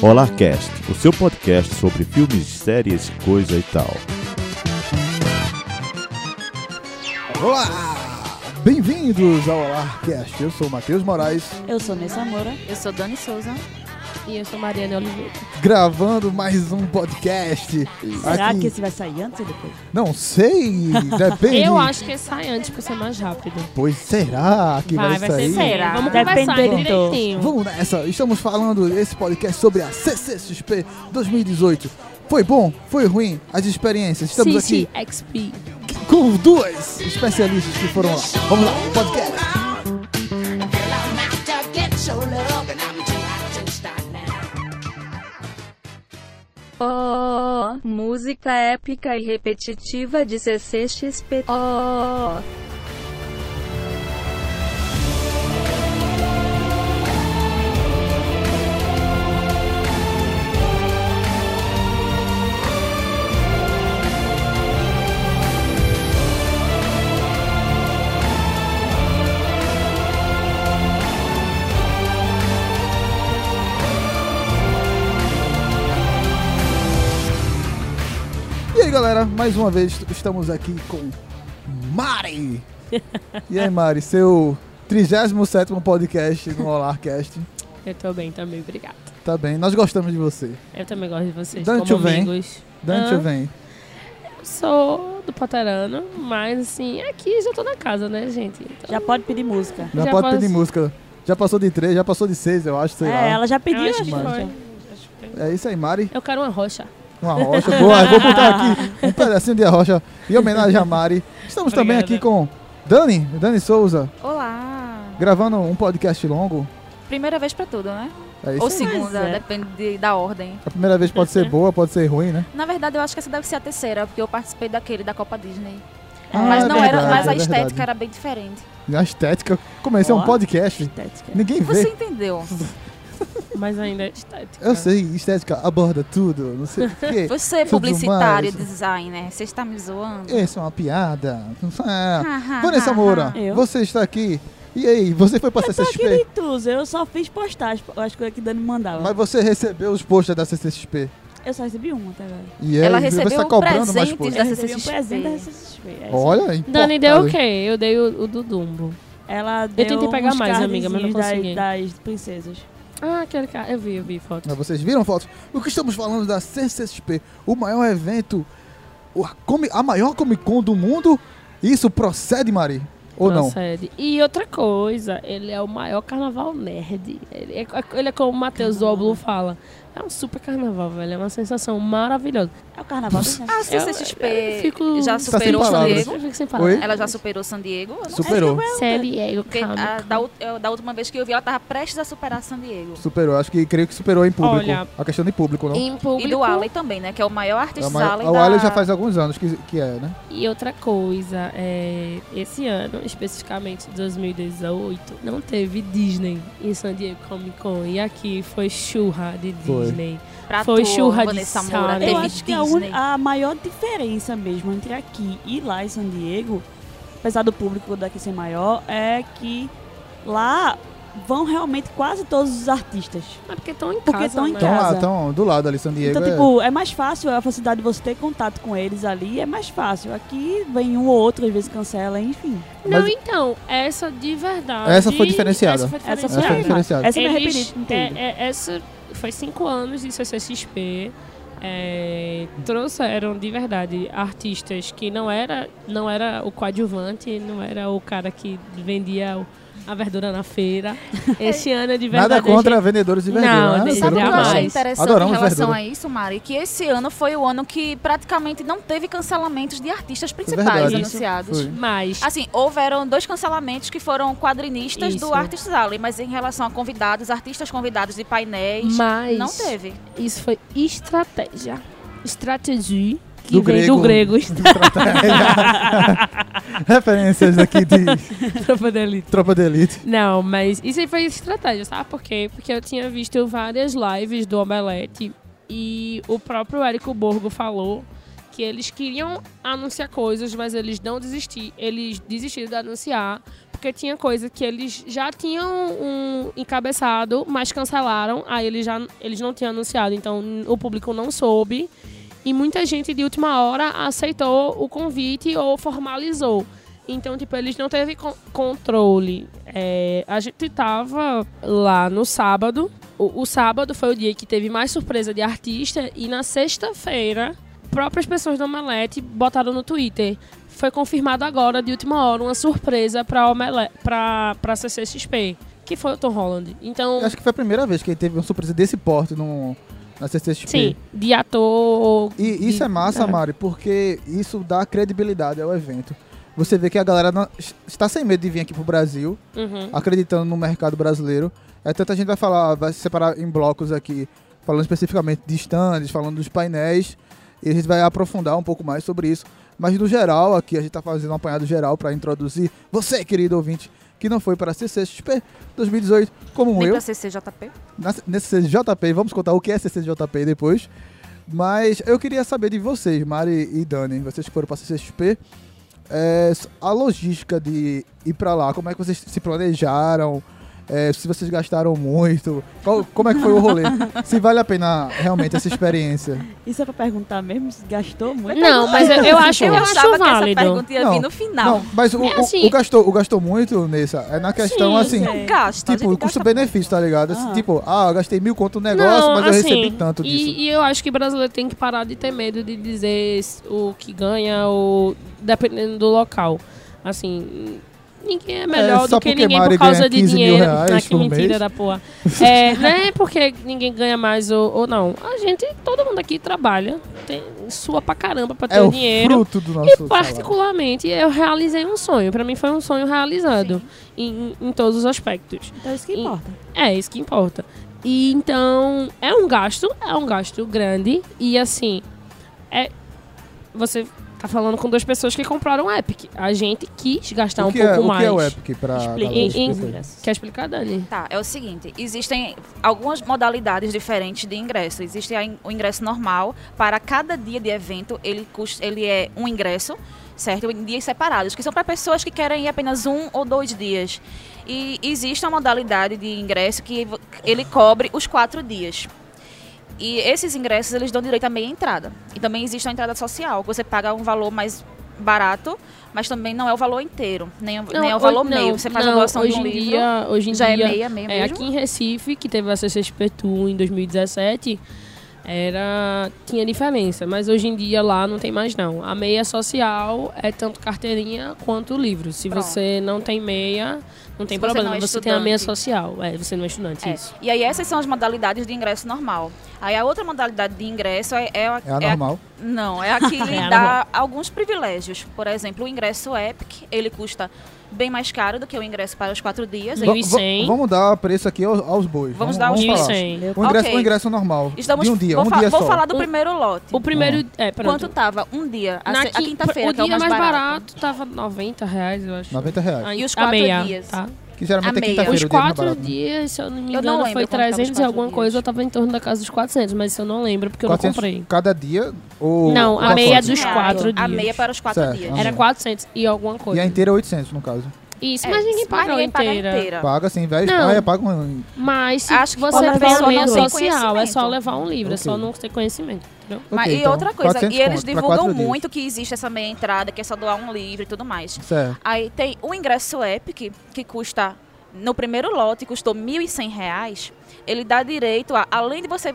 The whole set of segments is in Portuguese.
Olarcast, o seu podcast sobre filmes, séries, coisa e tal. Olá! Bem-vindos ao Olarcast. Eu sou o Matheus Moraes, Eu sou Nessa Moura. Eu sou Dani Souza. E eu sou Mariana Oliveira. gravando mais um podcast. Será Aqui- que esse vai sair antes ou depois? Não sei, depende. Eu acho que sai antes pra ser mais rápido. Pois será que vai, Vai, vai sair? ser será. Vamos Depende conversar direitinho. Vamos nessa. Estamos falando esse podcast sobre a CCXP 2018. Foi bom? Foi ruim? As experiências. Estamos aqui XP. com duas especialistas que foram lá. Vamos lá, podcast. Oh, música épica e repetitiva de CCXP. Oh, galera, mais uma vez estamos aqui com Mari. E aí, Mari, seu 37 podcast no Olarcast. Eu tô bem também, obrigada. Tá bem, nós gostamos de você. Eu também gosto de vocês Dante como vem. amigos. Dante Ah. vem. Eu sou do Paterano, mas assim, aqui já tô na casa, né, gente? Então, Já pode pedir música. Já, Já pode posso- pedir música. Já passou de 3, já passou de 6, eu acho, sei é, lá. ela já eu pediu, que acho. foi. já. Acho que foi. É isso aí, Mari. Eu quero uma rocha. Uma rocha. Boa, vou botar aqui um pedacinho de rocha em homenagem a Mari. Estamos também Obrigada. aqui com Dani, Dani Souza, olá. gravando um podcast longo. Primeira vez pra tudo, né? É isso Ou segunda, é. depende de- da ordem. A primeira vez pode ser boa, pode ser ruim, né? Na verdade, eu acho que essa deve ser a terceira, porque eu participei daquele da Copa Disney. Ah, mas é não era, verdade, mas a é estética verdade. era bem diferente. A estética. Comecei um Ó. podcast. Estética. Ninguém Você vê. entendeu? Mas ainda é estética. Eu sei, estética aborda tudo, não sei o quê. Você é Tudo publicitário, mais. designer, você está me zoando? Isso é uma piada. Ah, Ah, Vanessa Moura, Eu? você está aqui. E aí, você foi pra Eu CCXP? de Tuzo, eu só fiz postagem, as coisas que Dani mandava. Mas você recebeu os posters da CCXP. Eu só recebi uma até agora. E Ela recebeu tá cobrando mais. Da Eu recebi um CCXP. presente da CCXP. é. Olha aí. Dani deu o quê? Eu dei o, o do Dumbo. Ela deu tentei pegar mais, amiga, mas não consegui. Das, das princesas. Ah, aquele cara. Eu vi, eu vi foto. Mas Vocês viram fotos? O que estamos falando da CCXP, o maior evento, a, Comi- a maior Comic Con do mundo. Isso procede, Mari? Ou não? Procede. E outra coisa, ele é o maior carnaval nerd. Ele é, ele é como o Matheus Zoblo fala. É um super carnaval, velho. É uma sensação maravilhosa. É o carnaval do A Eu- CCXP eu fico- já sem superou San. Diego? Eu fico sem. Ela já superou San Diego? Eu não Superou. San Diego Porque a- Con. da, ult- eu- da última vez que eu vi, ela tava prestes a superar San Diego. Superou. Acho que creio que superou em público. Olha, a questão de público, não? Em público. E do Alley também, né? Que é o maior A artista Alley o da... Alien já faz alguns anos que, que é, né? E outra coisa, é, esse ano, especificamente 2018, não teve Disney em San Diego Comic Con. E aqui foi churra de Foi. Disney. Pra Foi tu, churra de Vanessa sal, Moura? Eu acho que a, uni- a maior diferença mesmo entre aqui e lá em San Diego, apesar do público daqui ser maior, é que lá vão realmente quase todos os artistas. É porque estão em Porque casa, tão em né? Estão casa. estão do lado ali, San Diego. então, é- tipo, é mais fácil a facilidade de você ter contato com eles ali, é mais fácil. Aqui vem um ou outro, às vezes cancela, enfim. Não, Mas- então, essa de verdade... Essa foi diferenciada. Essa foi Essa Essa diferenciada. foi foi diferenciada. Essa eu me arrependi, é, é, essa foi cinco anos de CCXP. é, trouxeram de verdade artistas que não era não era o coadjuvante, não era o cara que vendia o- a verdura na feira. Esse ano de verdade Nada contra gente- vendedores de verdura, Não, né? Sabe o que eu achei interessante Adoramos em relação verdura. a isso, Mari? Que esse ano foi o ano que praticamente não teve cancelamentos de artistas principais verdade. anunciados. Foi. Mas Assim, houveram dois cancelamentos que foram quadrinistas Isso. do Artists Alley, mas em relação a convidados, artistas convidados de painéis, Mas- não teve. isso foi estratégia. Estratégia que Do vem do grego. Referências aqui de Tropa de elite. Tropa de Elite. Não, mas isso aí foi estratégia, sabe por quê? Porque eu tinha visto várias lives do Omelete e o próprio Érico Borgo falou que eles queriam anunciar coisas, mas eles não desistiram. Eles desistiram de anunciar porque tinha coisa que eles já tinham um encabeçado, mas cancelaram. Aí eles já eles não tinham anunciado, então o público não soube. E muita gente de última hora aceitou o convite ou formalizou. Então, tipo, eles não teve con- controle. É, a gente tava lá no sábado. O, o sábado foi o dia que teve mais surpresa de artista. E na sexta-feira, próprias pessoas do Omelete botaram no Twitter. Foi confirmado agora, de última hora, uma surpresa pra, Omele pra, pra CCXP. Que foi o Tom Holland. Então, acho que foi a primeira vez que teve uma surpresa desse porte no, na CCXP. sim, de ator... E isso de- é massa. Mari, porque isso dá credibilidade ao evento. Você vê que a galera não- está sem medo de vir aqui pro Brasil, Uhum. acreditando no mercado brasileiro. É tanta gente vai falar, vai se separar em blocos aqui, falando especificamente de stands, falando dos painéis, e a gente vai aprofundar um pouco mais sobre isso. Mas no geral, aqui a gente está fazendo um apanhado geral para introduzir você, querido ouvinte, que não foi para a CCXP 2018, como Nem eu pra CCJP. na- nesse CCJP, vamos contar o que é CCJP depois. Mas eu queria saber de vocês, Mari e Dani, vocês que foram para CCXP, é, a logística de ir para lá, como é que vocês se planejaram, é, se vocês gastaram muito, qual- como é que foi o rolê, se vale a pena realmente essa experiência. Isso é pra perguntar mesmo? Se gastou muito? Não, mas eu, eu acho, eu Eu acho achava que essa válido. pergunta ia Não, vir no final. Não, mas o, É o- assim- o gastou, o gastou muito nessa, é na questão Sim, assim, sim. Gasta. tipo, custo-benefício, tá ligado? Ah. Tipo, ah, eu gastei mil conto no negócio, mas eu assim, recebi tanto disso. E, e eu acho que o brasileiro tem que parar de ter medo de dizer o que ganha, ou dependendo do local. Assim, ninguém é melhor só do que ninguém Mari por causa de 15 mil dinheiro. Ah, que mentira mês. da porra. É, não é porque ninguém ganha mais ou, ou não. A gente, todo mundo aqui trabalha, tem sua pra caramba pra ter É o dinheiro. fruto do nosso E salário. particularmente eu realizei um sonho. Pra mim foi um sonho realizado em, em todos os aspectos. Então isso que E- importa. É, isso que importa. E então, é um gasto, é um gasto grande. E assim, é. Você tá falando com duas pessoas que compraram o Epic. A gente quis gastar o um que pouco é, o mais. que é o Epic em- esquecer? Quer explicar, Dani? Tá, é o seguinte, existem algumas modalidades diferentes de ingresso. Existe a o ingresso normal, para cada dia de evento, ele, custa, ele é um ingresso, certo? Em dias separados, que são para pessoas que querem ir apenas um ou dois dias. E existe uma modalidade de ingresso que ele cobre os quatro dias. E esses ingressos, eles dão direito a meia entrada. E também existe a entrada social, que você paga um valor mais barato, mas também não é o valor inteiro, nem, o- nem é o valor hoje- meio. Você faz não, a doação hoje de um em livro, dia, hoje em já dia, é meia, meia É, mesmo. aqui em Recife, que teve a CCXP Tour em 2017, era tinha diferença, mas hoje em dia lá não tem mais não. A meia social é tanto carteirinha quanto livro. Se Pronto. você não tem meia, não tem Se você problema, não é você tem a meia social. É, você não é estudante, É. isso. E aí essas são as modalidades de ingresso normal. Aí a outra modalidade de ingresso é, é, a- É a é a- normal. não, é a que lhe É a dá alguns privilégios. Por exemplo, o ingresso Epic, ele custa bem mais caro do que o ingresso para os quatro dias. E va- cem. Vamos dar preço aqui aos, aos bois. Vamos dar os falar. 1.100. O ingresso, Ok. o ingresso normal. Estamos, de um dia, vou, um dia vou só. falar do O- primeiro lote. O primeiro. É, pronto. Quanto tava um dia, a, quinta-feira, o é o dia mais, mais barato. barato tava 90 reais, eu acho. 90 reais. A- E os quatro dias? Tá? Que geralmente a é quinta-feira Os quatro né? dias, se eu não me Eu não engano, lembro foi quanto tava os 300 e alguma dias. coisa. Eu tava em torno da casa dos 400, mas isso eu não lembro, porque eu 400 não comprei. cada dia ou Não, o a meia dos quatro A dias. meia para os quatro Certo, dias. a Era meia. 400 e alguma E coisa. a inteira é 800 no caso. Isso, É, mas ninguém paga ninguém a paga inteira. inteira. Paga sim, vai. Não. É, paga um... Mas se Acho que você vê a social, é só levar um livro, é só não ter conhecimento. Entendeu? Mas, e então, outra coisa, 400 e eles divulgam quatro dias. muito que existe essa meia entrada, que é só doar um livro e tudo mais. Certo. Aí tem o ingresso Epic, que custa, no primeiro lote, custou 1.100 reais. Ele dá direito a, além de você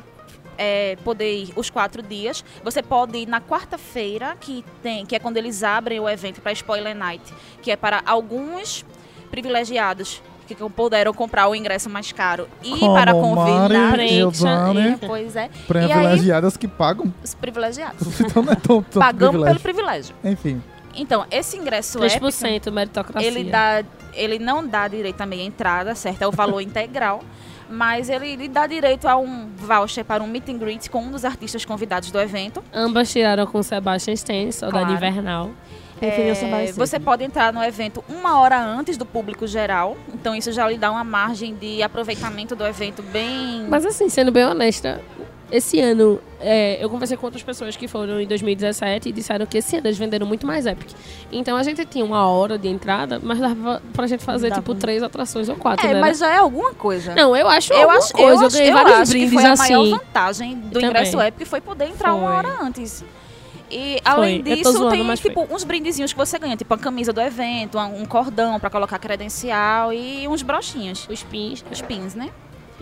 é, poder ir os quatro dias, você pode ir na quarta-feira, que tem, que é quando eles abrem o evento para Spoiler Night, que é para alguns privilegiados que puderam comprar o ingresso mais caro e Como para convidar. Giovanni, Pois é, privilegiadas que pagam. os privilegiados. Então não é tão, tão Pagamos pelo privilégio. privilégio. Enfim. Então, esse ingresso Epic, 3% meritocracia. ele, dá, ele não dá direito também à entrada, certo? É o valor integral. Mas ele lhe dá direito a um voucher para um meet and greet com um dos artistas convidados do evento. Ambas tiraram com Sebastian Stan, saudade Claro. invernal. É, cedo. você pode entrar no evento uma hora antes do público geral. Então isso já lhe dá uma margem de aproveitamento do evento bem. Mas assim, sendo bem honesta, esse ano é, eu conversei com outras pessoas que foram em 2017 e disseram que esse ano eles venderam muito mais Epic. Então a gente tinha uma hora de entrada, mas dava pra gente fazer, Dava. tipo, três atrações ou quatro, É, né? mas já é alguma coisa. Não, eu acho eu alguma acho, coisa. Eu, eu acho, ganhei eu vários acho que brindes foi a assim. maior vantagem do Também. ingresso Epic foi poder entrar uma Foi. hora antes. E além Eu tô disso, zoando, tem foi. tipo uns brindezinhos que você ganha, tipo a camisa do evento, um cordão pra colocar credencial e uns brochinhos. Os pins. Os pins, né?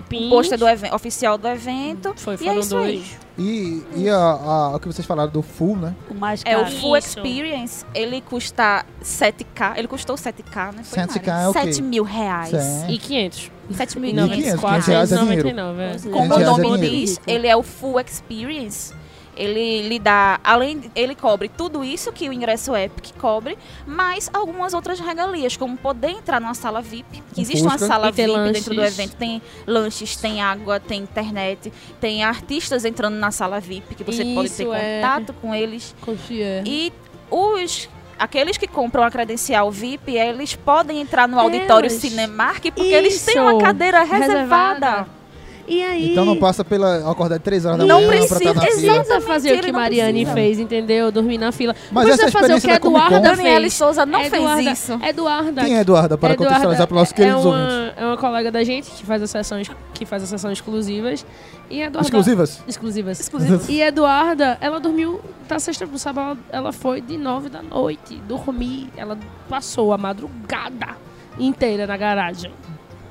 Pins. O pôster do even- oficial do evento. Foi, e foram é isso aí. dois. E, e a, a- o que vocês falaram do full, né? O mais É, o caro. Full Isso. Experience, ele custa 7K. Ele custou 7K, né? Foi 7K Mari? é o quê? 7 mil reais. Certo. E 500. 7 mil E e 500, 500 500 reais é dinheiro. 499, é. Como 500 o é nome diz, ele é o Full Experience. Ele lhe dá, além, ele cobre tudo isso que o ingresso Epic cobre, mais algumas outras regalias, como poder entrar numa sala VIP, que existe uma sala VIP dentro do lanches. evento, tem lanches, tem água, tem internet, tem artistas entrando na sala VIP, que você pode ter Isso, é. contato com eles. Confia. E os aqueles que compram a credencial VIP, eles podem entrar no auditório Elas. Cinemark porque eles têm Isso. uma cadeira reservada. Reservada. E aí... Então não passa pela acordar de 3 horas da Não manhã pra precisa, estar na Não fila. precisa fazer o que Mariane precisa. fez, entendeu? Dormir na fila. Mas não essa precisa fazer o que Con- Eduarda Daniela fez. Souza não Eduarda, fez isso. Eduarda, Quem é Eduarda, para Eduarda contextualizar para nossos é queridos ouvintes? uma, é uma colega da gente que faz as sessões, que faz as sessões exclusivas. E Eduarda, Exclusivas? Exclusivas. Exclusivo. E Eduarda, ela dormiu da sexta pro sábado, ela, ela foi de nove da noite, dormir. Ela passou a madrugada inteira na garagem.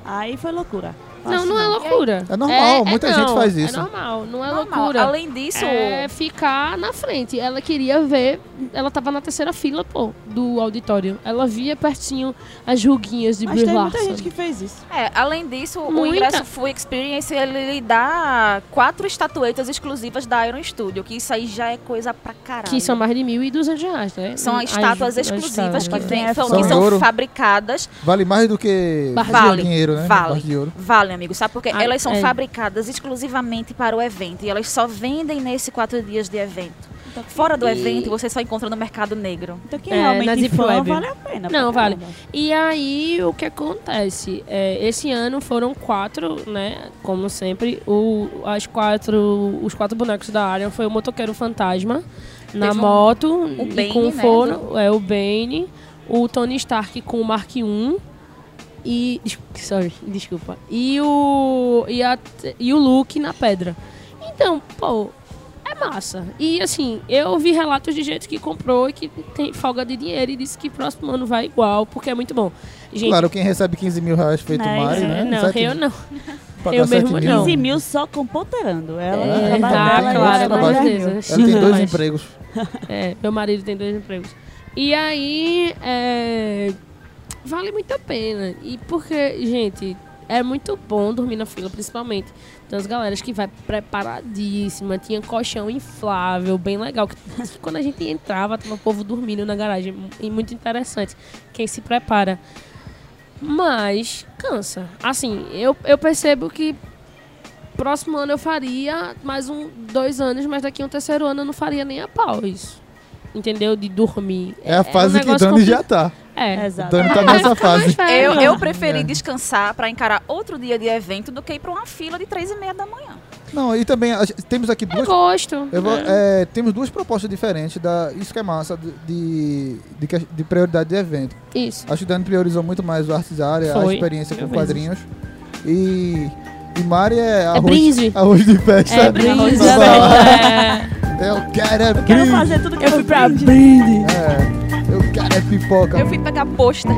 Aí foi loucura. Não, não é loucura. É normal, muita gente não, faz isso. É normal, não é Normal. loucura. Além disso, é ficar na frente. Ela queria ver. Ela tava na terceira fila, pô, do auditório. Ela via pertinho as ruguinhas de Mas Brie tem muita gente que fez isso. é, além disso, o Muita. ingresso Full Experience ele lhe dá quatro estatuetas exclusivas da Iron Studio, que isso aí já é coisa pra caralho. Que são mais de 1.200 reais, né? São As- estátuas as exclusivas que, estátuas. vem, São que são fabricadas. Vale mais do que vale. dinheiro, né? Vale. Barra Vale, amigo, sabe? Porque Ah, elas são é. fabricadas exclusivamente para o evento e elas só vendem nesse quatro dias de evento. Fora do E- evento, você só encontra no mercado negro. Então quem É, realmente fã vale a pena. Não, pra vale. caramba. E aí, o que acontece? É, esse ano foram quatro, né? Como sempre, o, as quatro, os quatro bonecos da área foi o motoqueiro fantasma na um- moto o e Bane, com o né, forno, é o Bane, o Tony Stark com o Mark I e sorry, desculpa. E o e, a, e o Luke na pedra. Então, pô, é massa. E assim, eu vi relatos de gente que comprou e que tem folga de dinheiro e disse que próximo ano vai igual, porque é muito bom. Gente, Claro, quem recebe 15 mil reais feito Não, Mari, né? é, não, Sete- eu não. pagar eu mesmo mil. não. 15 mil só com ponteirando. Ela É, trabalha então, dela, tem ela outro ganha trabalho. 10 Deus. mil. Ela tem dois Mas- empregos. É, meu marido tem dois empregos. E aí, é, vale muito a pena. E porque, gente, é muito bom dormir na fila, principalmente. Tem as galeras que vai preparadíssima, tinha colchão inflável, bem legal. Que, que quando a gente entrava, tava o povo dormindo na garagem. E muito interessante. Quem se prepara. Mas cansa. Assim, eu, eu percebo que próximo ano eu faria mais um, dois anos, mas daqui a um terceiro ano eu não faria nem a pau isso. Entendeu? De dormir. É a um fase que negócio Dani compli- já tá. É. Exato. Dani tá É, nessa fase. Eu, eu preferi É. descansar para encarar outro dia de evento do que ir para uma fila de três e meia da manhã. Não, e também a temos aqui É duas gosto. Eu vou- né? é, temos duas propostas diferentes da isso que é massa de, de, de prioridade de evento. Isso. Acho que o Dani priorizou muito mais o Artes Área, a experiência com mil vezes. quadrinhos. E, e Mari é arroz, brinde. arroz de festa. É brinde. Pra falar. É. Eu quero é Quero brinde. fazer tudo que Eu fui pra brinde. brinde. É, eu quero é pipoca. Eu fui pegar pôster.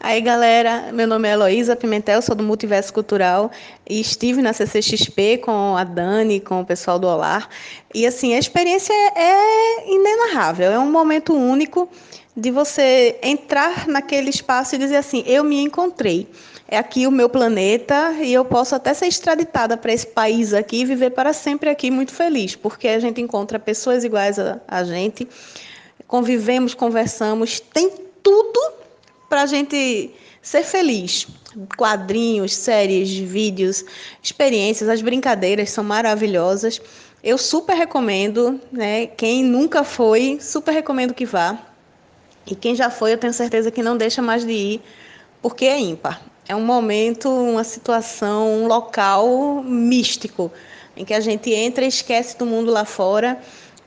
Aí galera, meu nome é Heloísa Pimentel, sou do Multiverso Cultural e estive na CCXP com a Dani, com o pessoal do Olar. E assim, a experiência é inenarrável, é um momento único de você entrar naquele espaço e dizer assim: eu me encontrei. É aqui o meu planeta e eu posso até ser extraditada para esse país aqui e viver para sempre aqui muito feliz, porque a gente encontra pessoas iguais a, a gente, convivemos, conversamos, tem tudo para a gente ser feliz. Quadrinhos, séries, vídeos, experiências, as brincadeiras são maravilhosas. Eu super recomendo, né? Quem nunca foi, super recomendo que vá. E quem já foi, eu tenho certeza que não deixa mais de ir, porque é ímpar. É um momento, uma situação, um local místico, em que a gente entra e esquece do mundo lá fora.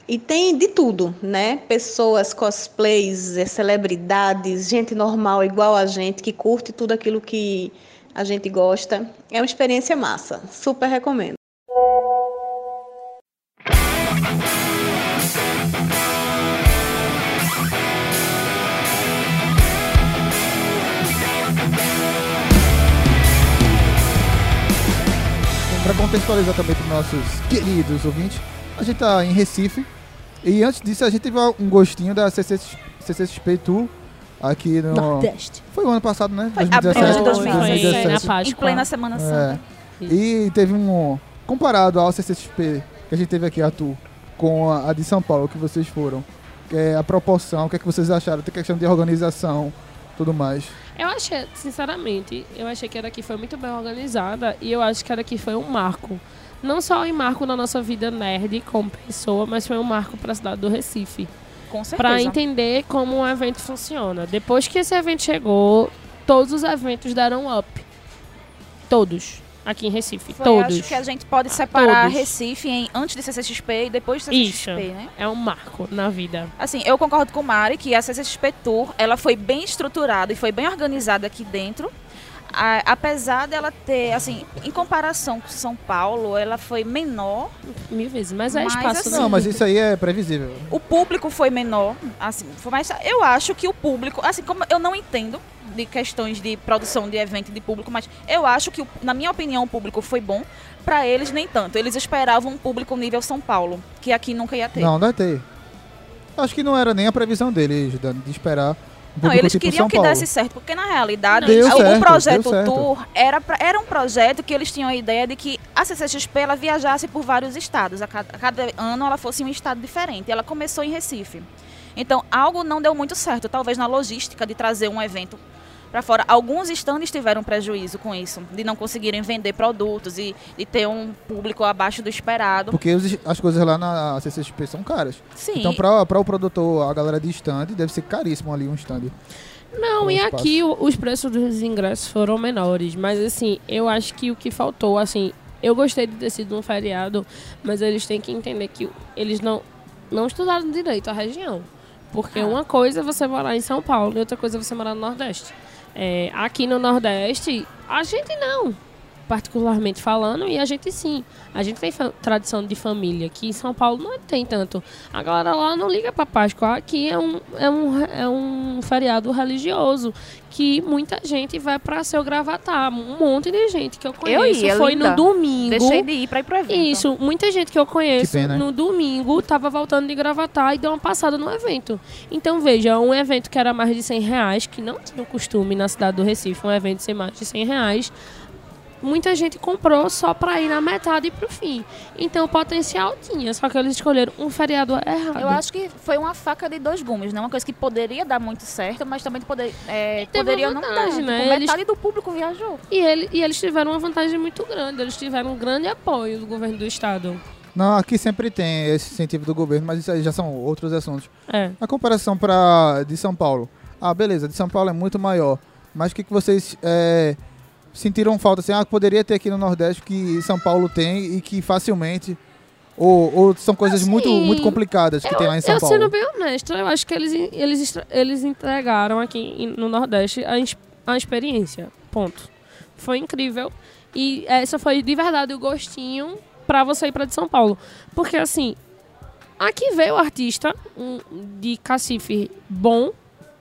E tem de tudo, né? Pessoas, cosplays, eh, celebridades, gente normal igual a gente, que curte tudo aquilo que a gente gosta. É uma experiência massa. Super recomendo. Contextualizar também para os nossos queridos ouvintes, a gente tá em Recife. E antes disso, a gente teve um gostinho da CC, CCXP Tour aqui no. Nordeste. Foi o ano passado, né? Foi abril de 2017. Foi na Páscoa. Em plena Semana É. Santa. E teve um. Comparado ao CCXP que a gente teve aqui, a Tour, com a, a de São Paulo, que vocês foram. Que é a proporção, o que, é que vocês acharam? Tem questão de organização, tudo mais. Eu achei, sinceramente, eu achei que a daqui foi muito bem organizada e eu acho que a daqui foi um marco. Não só um marco na nossa vida nerd como pessoa, mas foi um marco para a cidade do Recife. Com certeza. Para entender como um evento funciona. Depois que esse evento chegou, todos os eventos deram up. Todos. Aqui em Recife. Foi, todos. Acho que a gente pode separar Todos. Recife em antes de CCXP e depois de Isso. CCXP, né? É um marco na vida. Assim, eu concordo com o Mari que a CCXP Tour, ela foi bem estruturada e foi bem organizada aqui dentro. A- apesar dela ter, assim, em comparação com São Paulo, ela foi menor. Mil vezes. Mas é Mas, espaço. assim, Não, mas isso aí é previsível. O público foi menor, assim, foi mais, eu acho que o público, assim, como eu não entendo de questões de produção de evento de público, mas eu acho que, na minha opinião, o público foi bom. Pra eles, nem tanto. Eles esperavam um público nível São Paulo, que aqui nunca ia ter. Não, deve ter. Acho que não era nem a previsão deles, Dani, de esperar Não, eles tipo queriam São que Paulo. desse certo, porque na realidade Deu o, certo, projeto. Tour era, pra- era um projeto que eles tinham a ideia de que a CCXP ela viajasse por vários estados. A cada, a cada ano ela fosse em um estado diferente. Ela começou em Recife. Então, algo não deu muito certo, talvez na logística de trazer um evento para fora. Alguns stands tiveram prejuízo com isso, de não conseguirem vender produtos e de ter um público abaixo do esperado. Porque os- as coisas lá na CCXP são caras. Sim. Então, pra, pra o produtor, a galera de stand, deve ser caríssimo ali um stand. Não, e espaço. aqui o- os preços dos ingressos foram menores. Mas assim, eu acho que o que faltou, assim, eu gostei de ter sido um feriado, mas eles têm que entender que eles não, não estudaram direito a região. Porque Ah. uma coisa é você morar em São Paulo e outra coisa é você morar no Nordeste. É, aqui no Nordeste, a gente não, particularmente falando, e a gente sim. A gente tem tradição de família, que em São Paulo não tem tanto. A galera lá não liga pra Páscoa. Aqui é um, é um, é um feriado religioso que muita gente vai pra seu gravatar. Um monte de gente que eu conheço ia, foi linda. no domingo. Deixei de ir para ir pro evento. Isso, muita gente que eu conheço Que pena, no domingo tava voltando de gravatar e deu uma passada no evento. Então, veja, um evento que era mais de 100 reais, que não tinha o costume na cidade do Recife, um evento ser mais de 100 reais, muita gente comprou só pra ir na metade e pro fim. Então, o potencial tinha, só que eles escolheram um feriado errado. Eu acho que foi uma faca de dois gumes, né? Uma coisa que poderia dar muito certo, mas também poder, é, poderia uma não dar. vantagem, né? Tipo, Eles- Metade do público viajou. E, ele, e eles tiveram uma vantagem muito grande, eles tiveram um grande apoio do governo do estado. Não, aqui sempre tem esse incentivo do governo, mas isso aí já são outros assuntos. É. A comparação pra, de São Paulo. Ah, beleza, de São Paulo é muito maior. Mas o que, que vocês é, sentiram falta? Assim, ah, poderia ter aqui no Nordeste que São Paulo tem e que facilmente. Ou, ou são coisas Assim, muito, muito complicadas que tem lá em São eu Paulo? sendo bem honesta, eu acho que eles, eles, eles entregaram aqui no Nordeste a, a experiência. Ponto. Foi incrível. E essa foi de verdade o gostinho pra você ir pra de São Paulo. Porque assim, aqui veio o artista um, de cacife bom,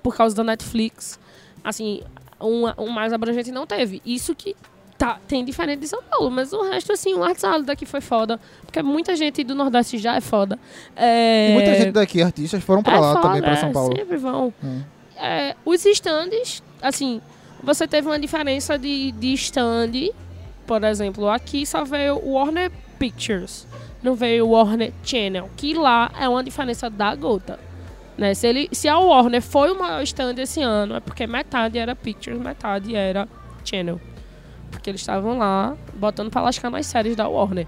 por causa da Netflix. Assim, um, um mais abrangente não teve. Isso que tá, tem diferente de São Paulo. Mas o resto, assim, o artesano daqui foi foda. Porque muita gente do Nordeste já é foda. É, muita gente daqui, artistas, foram pra é lá foda, também, pra é, São Paulo. Sempre vão. Hum. É, os stands, assim, você teve uma diferença de, de stand. Por exemplo, aqui só veio o Warner Pictures. Não veio o Warner Channel. Que lá é uma diferença da gota. Né? Se, ele, se a Warner foi o maior stand esse ano, é porque metade era Pictures, metade era Channel. Porque eles estavam lá botando pra lascar nas séries da Warner.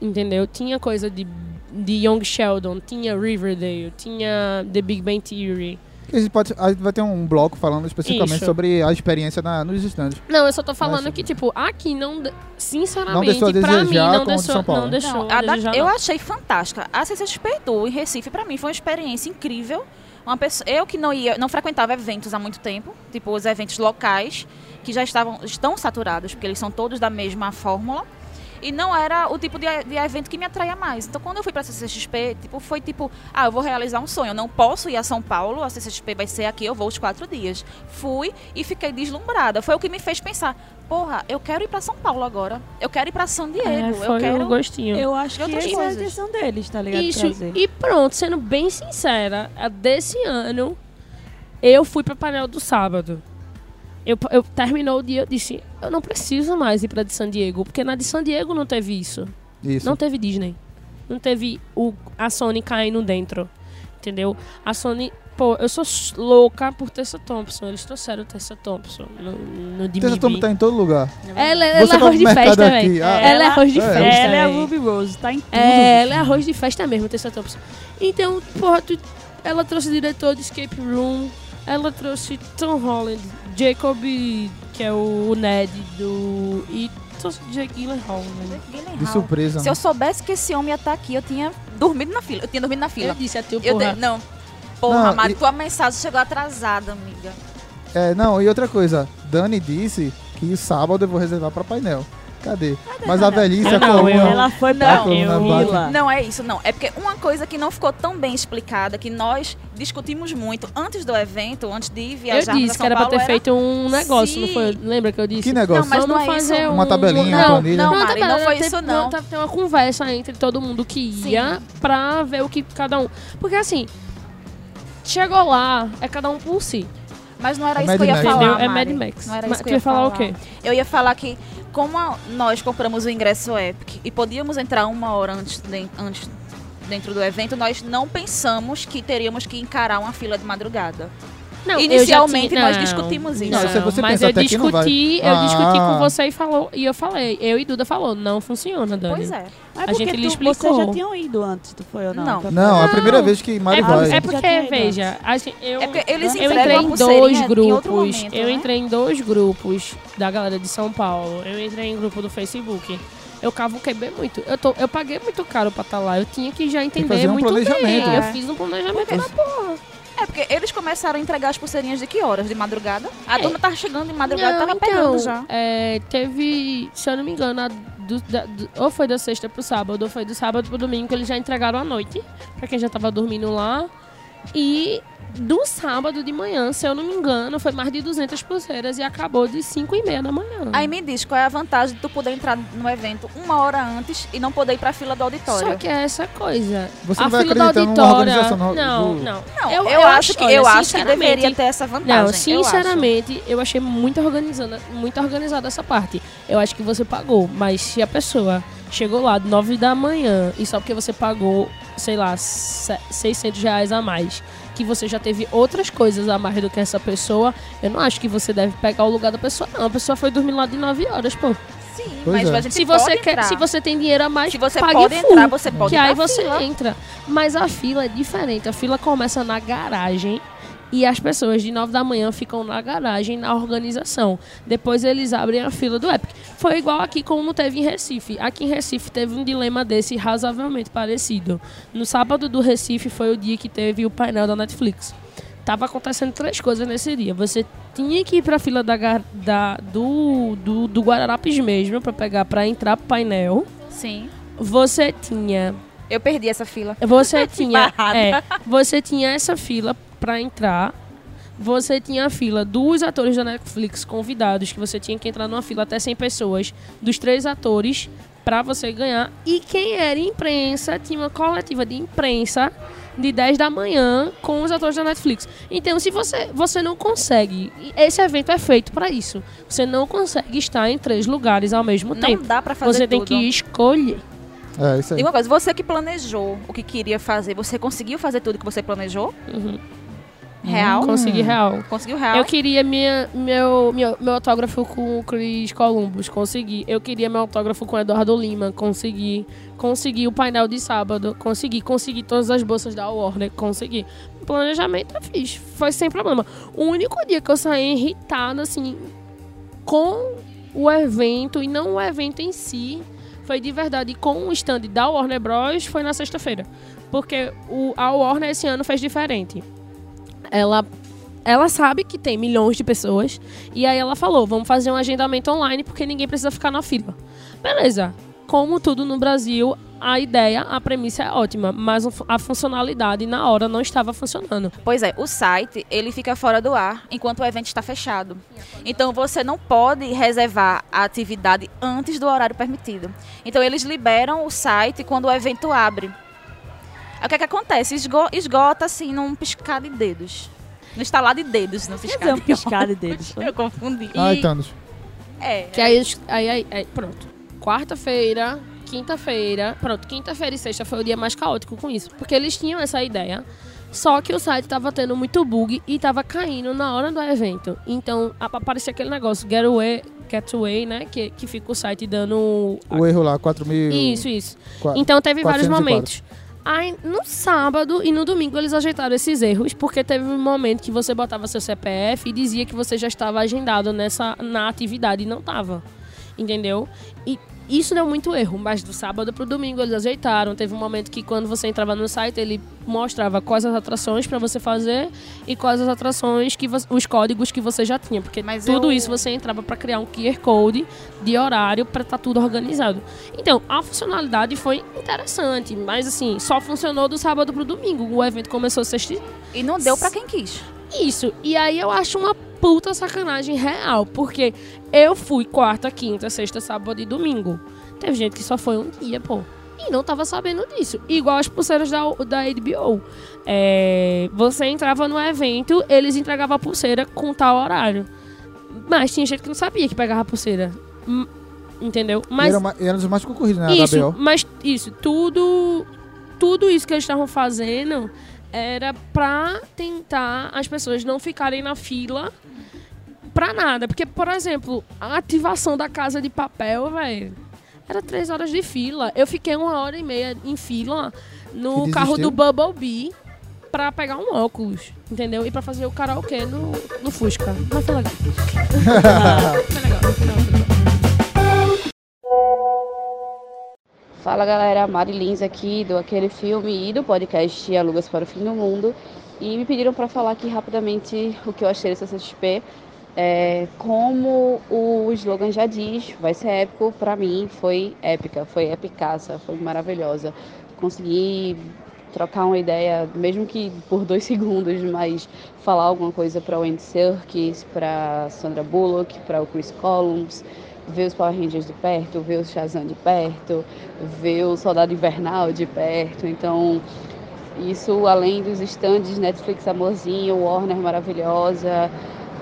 Entendeu? Tinha coisa de, de Young Sheldon, tinha Riverdale, tinha The Big Bang Theory. A gente, pode, a gente vai ter um bloco falando especificamente Isso. sobre a experiência na, nos estandes. Não, eu só tô falando Mas- que, tipo, aqui não. de- Sinceramente, Não deixou a pra mim, desejar não de deixou, São Paulo. não deixou Não, a da- desejar, eu achei fantástica. A CCXP do em Recife, pra mim, foi uma experiência incrível. Uma pessoa, eu que não ia, não frequentava eventos há muito tempo, tipo os eventos locais, que já estavam estão saturados, porque eles são todos da mesma fórmula. E não era o tipo de, de evento que me atraía mais. Então, quando eu fui pra CCXP, tipo, foi tipo, ah, eu vou realizar um sonho. Eu não posso ir a São Paulo, a CCXP vai ser aqui, eu vou os quatro dias. Fui e fiquei deslumbrada. Foi o que me fez pensar, porra, eu quero ir pra São Paulo agora. Eu quero ir pra San Diego. É, eu quero o gostinho. Eu acho que essa é a intenção deles, tá ligado? Isso, Trazer. e pronto, sendo bem sincera, desse ano, eu fui pra painel do sábado. Eu, eu terminou o dia, eu disse, eu não preciso mais ir pra de San Diego, porque na de San Diego não teve isso. Isso. Não teve Disney. Não teve o, a Sony caindo dentro. Entendeu? A Sony. Pô, eu sou louca por Tessa Thompson. Eles trouxeram Tessa Thompson no, no Tessa. Thompson tá em todo lugar. Ela, ela é arroz de festa, velho. ah. Ela é arroz de É. festa. Ela é a. Ruby Rose, tá em tudo. É, ela é arroz de festa mesmo, Tessa Thompson. Então, porra, tu- ela trouxe diretor de Escape Room, ela trouxe Tom Holland, Jacob, que é o Ned do. E Jake Gyllenhaal, né? De surpresa. Se eu soubesse que esse homem ia estar aqui, eu tinha dormido na fila. Eu tinha dormido na Eu fila. disse a tu, Eu porra. de- Não. Porra, Não, Mari, e- tua mensagem chegou atrasada, amiga. É, não, e outra coisa. Dani disse que sábado eu vou reservar pra painel. Cadê? Mas a velhice, Eu a não, coluna... eu- Ela foi Não, pra eu-. Não é isso, não. É porque uma coisa que não ficou tão bem explicada, que nós discutimos muito antes do evento, antes de Eu viajar pra disse São que era pra Paulo, ter feito um negócio, não Sim. foi? Lembra que eu disse? Que negócio? Não, mas Vamos não é fazer isso. um... Uma tabelinha, uma não, planilha? Não, Não, Mari, não foi isso, não. Ter ter uma conversa entre todo mundo que ia pra ver o que cada um... Porque assim, chegou lá, é cada um por si. Mas não era É isso Mad que eu ia Max. falar, Entendeu? É. Mad Max. Não era Mas isso tu que eu ia falar o quê? Eu ia falar que, como a- nós compramos o ingresso Epic e podíamos entrar uma hora antes, de- antes dentro do evento, nós não pensamos que teríamos que encarar uma fila de madrugada. Não, eu já Inicialmente, tinha- nós não, discutimos isso. Não, você mas pensa eu que discuti, eu discuti Ah. com você e falou, e eu falei, eu e Duda falou, não funciona, Dani. Pois é. Mas A porque gente lhe tu, explicou. Vocês já tinham ido antes, tu foi ou não? Não. Não, é a primeira vez que Mari É, vai. é porque, veja, a gente, eu, É porque eles eu entrei em dois em outro grupos. momento, eu né? entrei em dois grupos da galera de São Paulo. Eu entrei em grupo do Facebook. Eu cavuquei bem muito. Eu, tô, eu paguei muito caro pra estar lá. Eu tinha que já entender fazer um muito planejamento, bem. né? Eu fiz um planejamento da porra. É porque eles começaram a entregar as pulseirinhas de que horas? De madrugada? A É. turma tava chegando de madrugada, Não, tava então, pegando já. é, teve, se eu não me engano, a do- da- do- ou foi da sexta pro sábado, ou foi do sábado pro domingo, que eles já entregaram à noite, pra quem já tava dormindo lá. E do sábado de manhã, se eu não me engano, foi mais de 200 pulseiras e acabou de 5 e meia da manhã. Aí me diz qual é a vantagem de tu poder entrar no evento uma hora antes e não poder ir pra fila do auditório. Só que é essa coisa. Você a não vai fila auditória. organização no- Não, do- não. Não, Eu- eu, eu acho acho- que, olha, eu acho que deveria ter essa vantagem. Não, eu sinceramente, eu, achei muito organizada, muito organizada essa parte. Eu acho que você pagou, mas se a pessoa chegou lá 9 da manhã e só porque você pagou, sei lá, se- 600 reais a mais, que você já teve outras coisas a mais do que essa pessoa, eu não acho que você deve pegar o lugar da pessoa, não. A pessoa foi dormir lá de 9 horas, pô. Sim, Pois mas é. a gente Se pode você quer, entrar. se você tem dinheiro a mais, Se você pague pode full. entrar, você pode que aí você fila. entra. Mas a fila é diferente. A fila começa na garagem e as pessoas de 9 da manhã ficam na garagem, na organização. Depois eles abrem a fila do Epic. Foi igual aqui como teve em Recife. Aqui em Recife teve um dilema desse razoavelmente parecido. No sábado do Recife foi o dia que teve o painel da Netflix. Tava acontecendo três coisas nesse dia. Você tinha que ir pra fila da, da- do, do, do Guararapes mesmo pra pegar para entrar pro painel. Sim. Você tinha Eu perdi essa fila. você tinha, é, você tinha essa fila pra entrar. Você tinha a fila dos atores da Netflix convidados, que você tinha que entrar numa fila até 100 pessoas, dos três atores, pra você ganhar. E quem era imprensa, tinha uma coletiva de imprensa de 10 da manhã com os atores da Netflix. Então, se você, você não consegue, e esse evento é feito pra isso. Você não consegue estar em três lugares ao mesmo Não tempo. dá pra fazer Você tem tudo. que escolher. É, isso aí. Diga uma coisa, você que planejou o que queria fazer, você conseguiu fazer tudo que você planejou? Uhum. Real? Consegui real. Conseguiu real? Eu queria minha, meu, meu, meu autógrafo com o Chris Columbus, consegui. Eu queria meu autógrafo com o Eduardo Lima, consegui. Consegui o painel de sábado, consegui. Consegui todas as bolsas da Warner, consegui. O planejamento eu fiz, foi sem problema. O único dia que eu saí irritada, assim, com o evento, e não o evento em si, foi de verdade com o stand da Warner Bros. foi na sexta-feira. Porque o, a Warner esse ano fez diferente. Ela, ela sabe que tem milhões de pessoas. E aí ela falou: vamos fazer um agendamento online porque ninguém precisa ficar na fila. Beleza. Como tudo no Brasil, a ideia, a premissa é ótima, mas a funcionalidade na hora não estava funcionando. Pois é, o site ele fica fora do ar enquanto o evento está fechado. Então você não pode reservar a atividade antes do horário permitido. Então eles liberam o site quando o evento abre. Aí O que é que acontece? Esgo- esgota assim num piscar de dedos. No estalar de dedos, no Quer piscar um de piscar de dedos. foi? Eu confundi. Ai, Thanos. É, Que aí, aí, aí, aí pronto. Quarta-feira, quinta-feira. Pronto, quinta-feira e sexta foi o dia mais caótico com isso. Porque eles tinham essa ideia. Só que o site tava tendo muito bug e tava caindo na hora do evento. Então, aparecia aquele negócio, getaway, getaway, né? Que, que fica o site dando. O erro lá, 4 mil. Isso, isso. qua- Então teve vários 404. momentos. Aí, no sábado e no domingo eles ajeitaram esses erros, porque teve um momento que você botava seu CPF e dizia que você já estava agendado nessa na atividade e não estava. Entendeu? E isso deu muito erro, mas do sábado pro domingo eles ajeitaram. Teve um momento que quando você entrava no site, ele mostrava quais as atrações para você fazer e quais as atrações que os códigos que você já tinha, porque Mas tudo eu- isso você entrava para criar um QR code de horário para estar tudo organizado. Então, a funcionalidade foi interessante, mas assim, só funcionou do sábado pro domingo. O evento começou sexta e não deu pra quem quis. isso. E aí eu acho uma puta sacanagem real. Porque eu fui quarta, quinta, sexta, sábado e domingo. Teve gente que só foi um dia, pô. E não tava sabendo disso. Igual as pulseiras da, da HBO. É, você entrava no evento, eles entregavam a pulseira com tal horário. Mas tinha gente que não sabia que pegava a pulseira. Hum, Entendeu? Mas era, era dos mais concorridos, né? isso, Da BO. mas isso, tudo, tudo isso que eles estavam fazendo era pra tentar as pessoas não ficarem na fila pra nada. Porque, por exemplo, a ativação da casa de papel, velho, era três horas de fila. Eu fiquei uma hora e meia em fila no carro do Bumblebee pra pegar um óculos, entendeu? E pra fazer o karaokê no, no Fusca. Mas foi legal. foi legal, foi legal, foi legal. Fala galera, Mari Lins aqui do Aquele Filme e do podcast Alugas para o Fim do Mundo. E me pediram para falar aqui rapidamente o que eu achei dessa CXP. É, como o slogan já diz, vai ser épico, para mim foi épica, foi epicaça, foi maravilhosa. Consegui trocar uma ideia, mesmo que por dois segundos, mas falar alguma coisa para o Andy Serkis, para Sandra Bullock, para o Chris Columbus, ver os Power Rangers de perto, ver o Shazam de perto, ver o Soldado Invernal de perto. Então, isso além dos stands Netflix Amorzinho, Warner maravilhosa.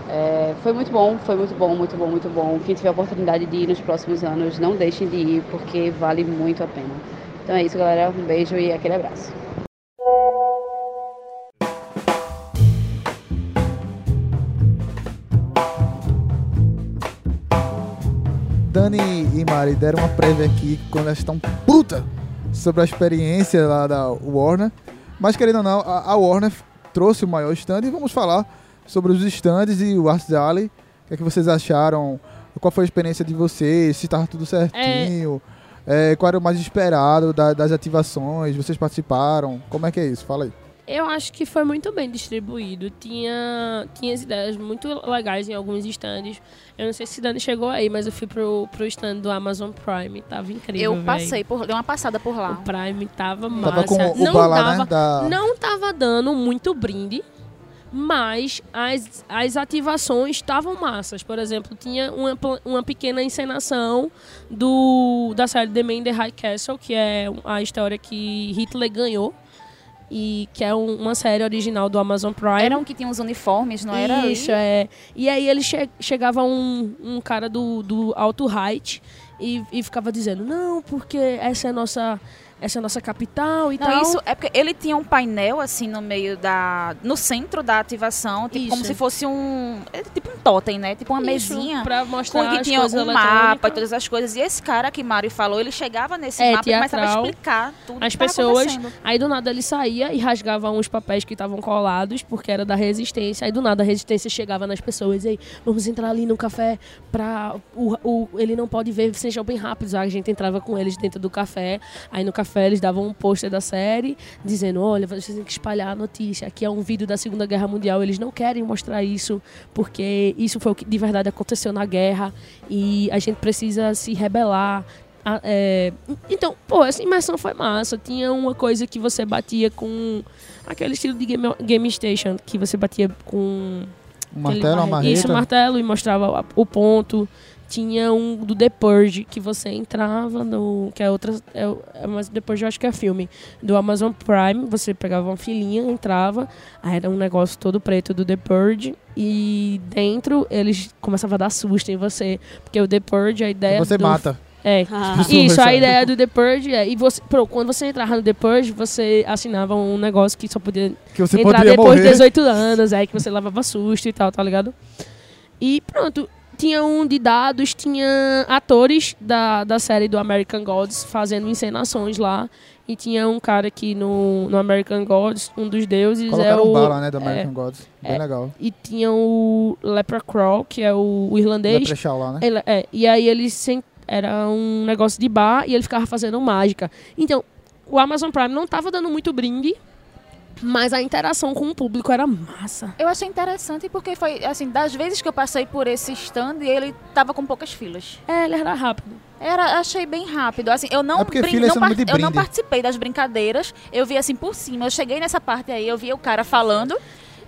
É, foi muito bom, foi muito bom, muito bom, muito bom. Quem tiver a oportunidade de ir nos próximos anos, não deixem de ir, porque vale muito a pena. Então é isso, galera. Um beijo e aquele abraço. Dani e Mari deram uma prévia aqui quando elas estão puta sobre a experiência lá da Warner. Mas querendo ou não, a, Warner trouxe o maior stand e vamos falar sobre os stands e o Arts Alley. O que, é que vocês acharam? Qual foi a experiência de vocês? Se estava tudo certinho? É, qual era o mais esperado da- das ativações? Vocês participaram? Como é que é isso? Fala aí. Eu acho que foi muito bem distribuído. Tinha, tinha as ideias muito legais em alguns stands. Eu não sei se Dani chegou aí, mas eu fui pro, pro stand do Amazon Prime. Tava incrível. Eu passei, por, dei uma passada por lá. O Prime tava massa. Tava com o não, bala, tava, né? Da... não tava dando muito brinde, mas as, as ativações estavam massas. Por exemplo, tinha uma, uma pequena encenação do, da série The Man in the High Castle, que é a história que Hitler ganhou. E que é um- uma série original do Amazon Prime. Era um que tinha uns uniformes, não era? Isso, é. E aí ele che chegava um, um cara do, do Alto Height e, e ficava dizendo, não, porque essa é a nossa essa é a nossa capital e Não, tal. isso é porque ele tinha um painel assim no meio da. no centro da ativação, tipo, como se fosse um. é tipo um totem, né? Tipo uma Isso, mesinha. pra Com mostrar que as tinha um mapa e todas as coisas. E esse cara que Mário falou, ele chegava nesse É, mapa e começava a teatral. explicar tudo As que pessoas, aí do nada ele saía e rasgava uns papéis que estavam colados, porque era da resistência. Aí do nada a resistência chegava nas pessoas, e aí, vamos entrar ali no café pra. O, o, ele não pode ver, sejam bem rápidos. Aí a gente entrava com eles dentro do café. Aí no café eles davam um pôster da série, dizendo: olha, vocês têm que espalhar a notícia. Aqui é um vídeo da Segunda Guerra Mundial. Eles não querem mostrar isso, porque isso foi o que de verdade aconteceu na guerra. E a gente precisa se rebelar. É, Então, pô, essa imersão foi massa. Tinha uma coisa que você batia com aquele estilo de game, game station, que você batia com Um aquele martelo, uma marreta. Isso, martelo e mostrava o ponto. Tinha um do The Purge que você entrava no. Que é outra. É, o- é, mas The Purge eu acho que é filme. Do Amazon Prime. Você pegava uma filinha, entrava. Aí era um negócio todo preto do The Purge. E dentro eles começavam a dar susto em você. Porque o The Purge, a ideia. Você do, mata. É. Ah, Isso, a ideia do The Purge é. E você, pô, quando você entrava no The Purge, você assinava um negócio que só podia Que você entrar depois de morrer. 18 anos, aí que você levava susto e tal, tá ligado? E pronto. Tinha um de dados, tinha atores da, da série do American Gods fazendo encenações lá. E tinha um cara aqui no, no American Gods, um dos deuses. Colocaram é um o, bala, né, do American Gods. Bem é. legal. E tinha o Leprechaun, que é o, o irlandês. Leprechaun lá, né? Ele- é, e aí ele sem- era um negócio de bar e ele ficava fazendo mágica. Então, o Amazon Prime não tava dando muito brinde, mas a interação com o público era massa. Eu achei interessante porque foi, assim, das vezes que eu passei por esse stand, ele tava com poucas filas. É, ele era rápido. Era, achei bem rápido. Assim, eu não, É brin- é não, de eu não participei das brincadeiras. Eu vi assim por cima. Eu cheguei nessa parte aí, eu vi o cara falando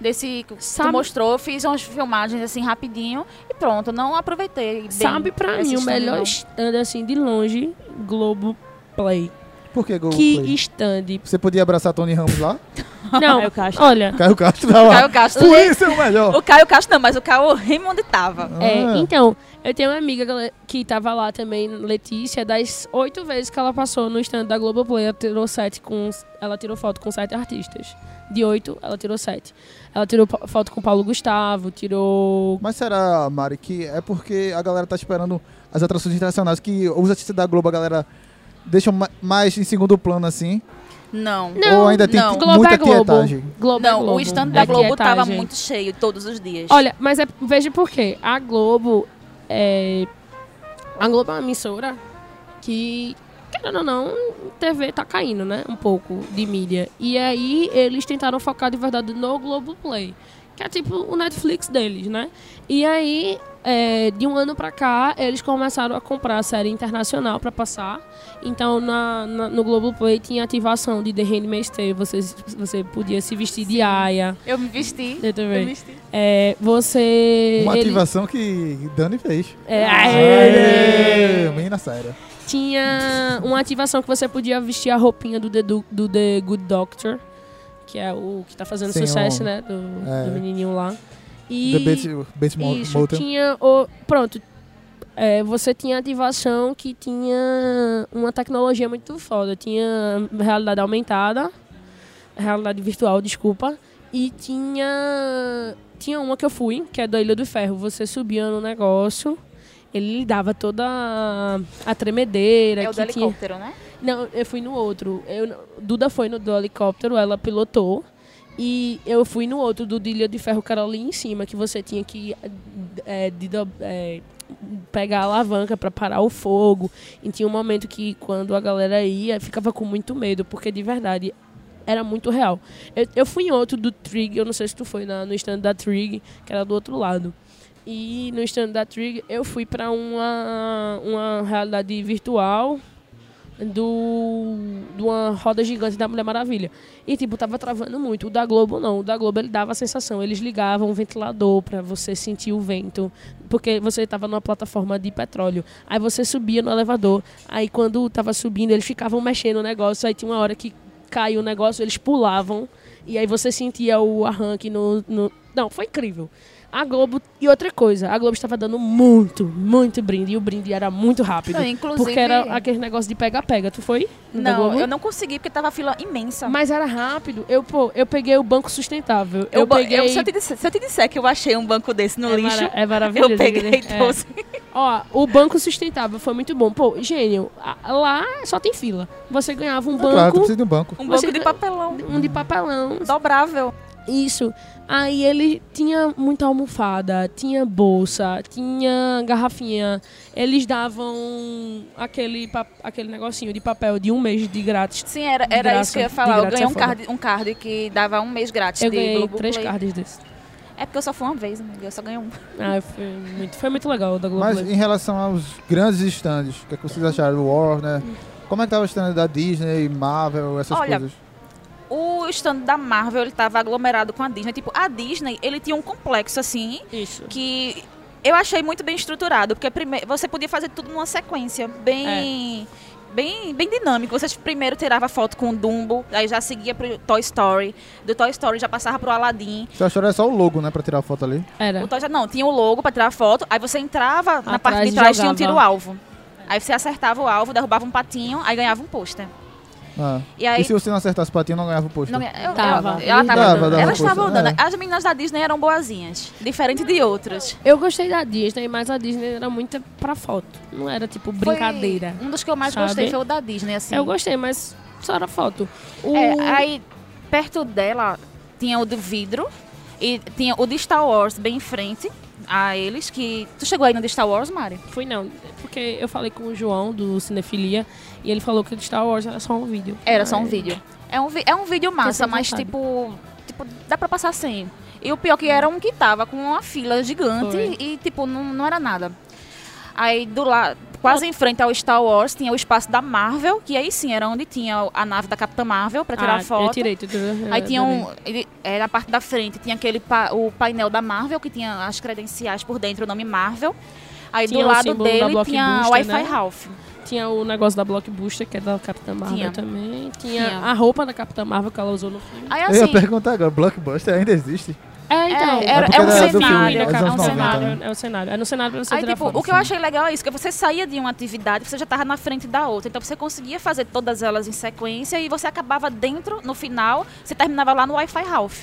desse que Sabe- tu mostrou, fiz umas filmagens assim rapidinho e pronto, não aproveitei. bem Sabe pra esse mim o melhor stand assim de longe, Globo Play. Por que Google que Play? stand? Você podia abraçar Tony Ramos lá? Não, Caio Castro. olha, Caio Castro tá lá. Caio Castro. Por isso é o melhor. O Caio Castro não, mas o Caio Raymond tava. É, Ah. então, eu tenho uma amiga que tava lá também, Letícia, das oito vezes que ela passou no stand da Globoplay, ela tirou sete com. Ela tirou foto com sete artistas. De oito, ela tirou sete. Ela tirou foto com Paulo Gustavo, tirou. Mas será, Mari, que é porque a galera tá esperando as atrações internacionais que os artistas da Globo, a galera deixam ma- mais em segundo plano assim? Não. Não, Ou ainda tem não. Globo muita é Globo. quietagem? Globo é Não, Globo. o stand É da Globo tava quietagem. muito cheio todos os dias. Olha, mas é, veja por quê. A Globo é. A Globo é uma emissora que, querendo ou não, TV tá caindo, né? Um pouco de mídia. E aí eles tentaram focar de verdade no Globoplay. Que é tipo o Netflix deles, né? E aí, é, de um ano pra cá, eles começaram a comprar série internacional pra passar. Então, na, na- no Globoplay tinha ativação de The Handmaid's Tale. Você, você podia se vestir de Aya. Eu me vesti. Eu também. Eu me vesti. É, você. Uma ele- ativação que Dani fez. É, Aê, menina séria. tinha uma ativação que você podia vestir a roupinha do The, do, do The Good Doctor, que é o que tá fazendo Sim, sucesso, o- né? Do, é. do menininho lá. E The Bates, Bates isso, tinha o. Pronto. É, você tinha ativação que tinha uma tecnologia muito foda. Tinha realidade aumentada, realidade virtual, desculpa. E tinha. Tinha uma que eu fui, que é da Ilha do Ferro. Você subia no negócio, ele dava toda a, tremedeira. É o do tinha... helicóptero, né? Não, eu fui no outro. Eu, Duda foi no do helicóptero, ela pilotou. E eu fui no outro, do de Ilha de Ferro, ali em cima, que você tinha que é, de é, pegar a alavanca para parar o fogo. E tinha um momento que, quando a galera ia, ficava com muito medo, porque de verdade era muito real. Eu, eu fui em outro do Trig, eu não sei se tu foi na, no stand da Trig, que era do outro lado. E no stand da Trig eu fui para uma, uma realidade virtual do de uma roda gigante da Mulher Maravilha. E tipo, tava travando muito. O da Globo não. O da Globo ele dava a sensação, eles ligavam o ventilador para você sentir o vento, porque você tava numa plataforma de petróleo. Aí você subia no elevador. Aí quando tava subindo, eles ficavam mexendo o negócio, aí tinha uma hora que caiu o negócio, eles pulavam e aí você sentia o arranque no, no... não, foi incrível. A Globo. E outra coisa, a Globo estava dando muito, muito brinde. E o brinde era muito rápido. Não, inclusive- Porque era aquele negócio de pega-pega. Tu foi? Não, Globo? eu não consegui porque tava a fila imensa. Mas era rápido. Eu, pô, eu peguei o banco sustentável. Eu, eu, peguei. eu- se, eu te disser, se eu te disser que eu achei um banco desse no é, lixo, mara- é maravilhoso. eu peguei e é. trouxe. Ó, o banco sustentável foi muito bom. Pô, gênio. Lá só tem fila. Você ganhava um É claro, banco, precisa de um banco. Um banco de papelão. um de papelão. Dobrável. Isso. Aí ele tinha muita almofada, tinha bolsa, tinha garrafinha. Eles davam aquele, aquele negocinho de papel de um mês de grátis. Sim, era, era graça, isso que eu ia falar. Eu ganhei é um card, um card que dava um mês grátis Eu de ganhei Globo três Play. cards desses. É porque eu só fui uma vez, amiga. Eu só ganhei um. Ah, foi muito, foi muito legal o da Globo. Mas Play. em relação aos grandes stands, o que, é que vocês acharam? O Warner, como é que tava o stand da Disney, Marvel, essas Olha, coisas? O stand da Marvel, ele tava aglomerado com a Disney. Tipo, a Disney, ele tinha um complexo, assim, Isso. que eu achei muito bem estruturado. Porque primeiro, você podia fazer tudo numa sequência bem... Bem, bem dinâmico. Você primeiro tirava foto com o Dumbo, aí já seguia pro Toy Story. Do Toy Story já passava pro Aladdin. Você achou que era só o logo, né, pra tirar a foto ali? Era. O Toy Story, não, tinha o logo pra tirar foto. Aí você entrava na Atrás parte de e trás, tinha um tiro-alvo. Aí você acertava o alvo, derrubava um patinho, aí ganhava um pôster. Ah. E aí... E se você não acertasse patinho, não ganhava o posto? Não, eu, Dava. eu- ela tava Dava, dando. dava Elas estavam dando. é. As meninas da Disney eram boazinhas. Diferente de outras. Eu gostei da Disney, mas a Disney era muito pra foto. Não era tipo brincadeira. Foi um dos que eu mais sabe? gostei foi o da Disney, assim. Eu gostei, mas só era foto. O... É, aí, perto dela, tinha o do vidro. E tinha o de Star Wars bem em frente a eles. Que... Tu chegou aí no de Star Wars, Mari? Fui não, porque eu falei com o João do Cinefilia e ele falou que o Star Wars era só um vídeo. Era só um Aí- vídeo. É um, é um vídeo massa, mas vontade. tipo, tipo, dá pra passar sem. E o pior que era um que tava com uma fila gigante Foi. e, tipo, não, não era nada. Aí do lado, quase em frente ao Star Wars, tinha o espaço da Marvel, que aí sim era onde tinha a nave da Capitã Marvel pra tirar Ah, foto. Eu tirei tudo. Aí tinha um. ele- é, na parte da frente tinha aquele pa- o painel da Marvel, que tinha as credenciais por dentro, o nome Marvel. Aí Tinha do o lado dele tinha Blockbuster, Wi-Fi né? Ralph. Tinha o negócio da Blockbuster, que é da Capitã Marvel Tinha. também. Tinha, Tinha. a roupa da Capitã Marvel que ela usou no filme. Aí Eu ia assim. perguntar agora, Blockbuster ainda existe? É, então. É, É era- porque é um do filme, cenário. é É, anos 90, cenário, né? é o cenário. É no cenário pra você Aí, tipo, foto. o que eu achei legal é isso, que você saía de uma atividade, você já tava na frente da outra. Então você conseguia fazer todas elas em sequência e você acabava dentro, no final, você terminava lá no Wi-Fi Ralph.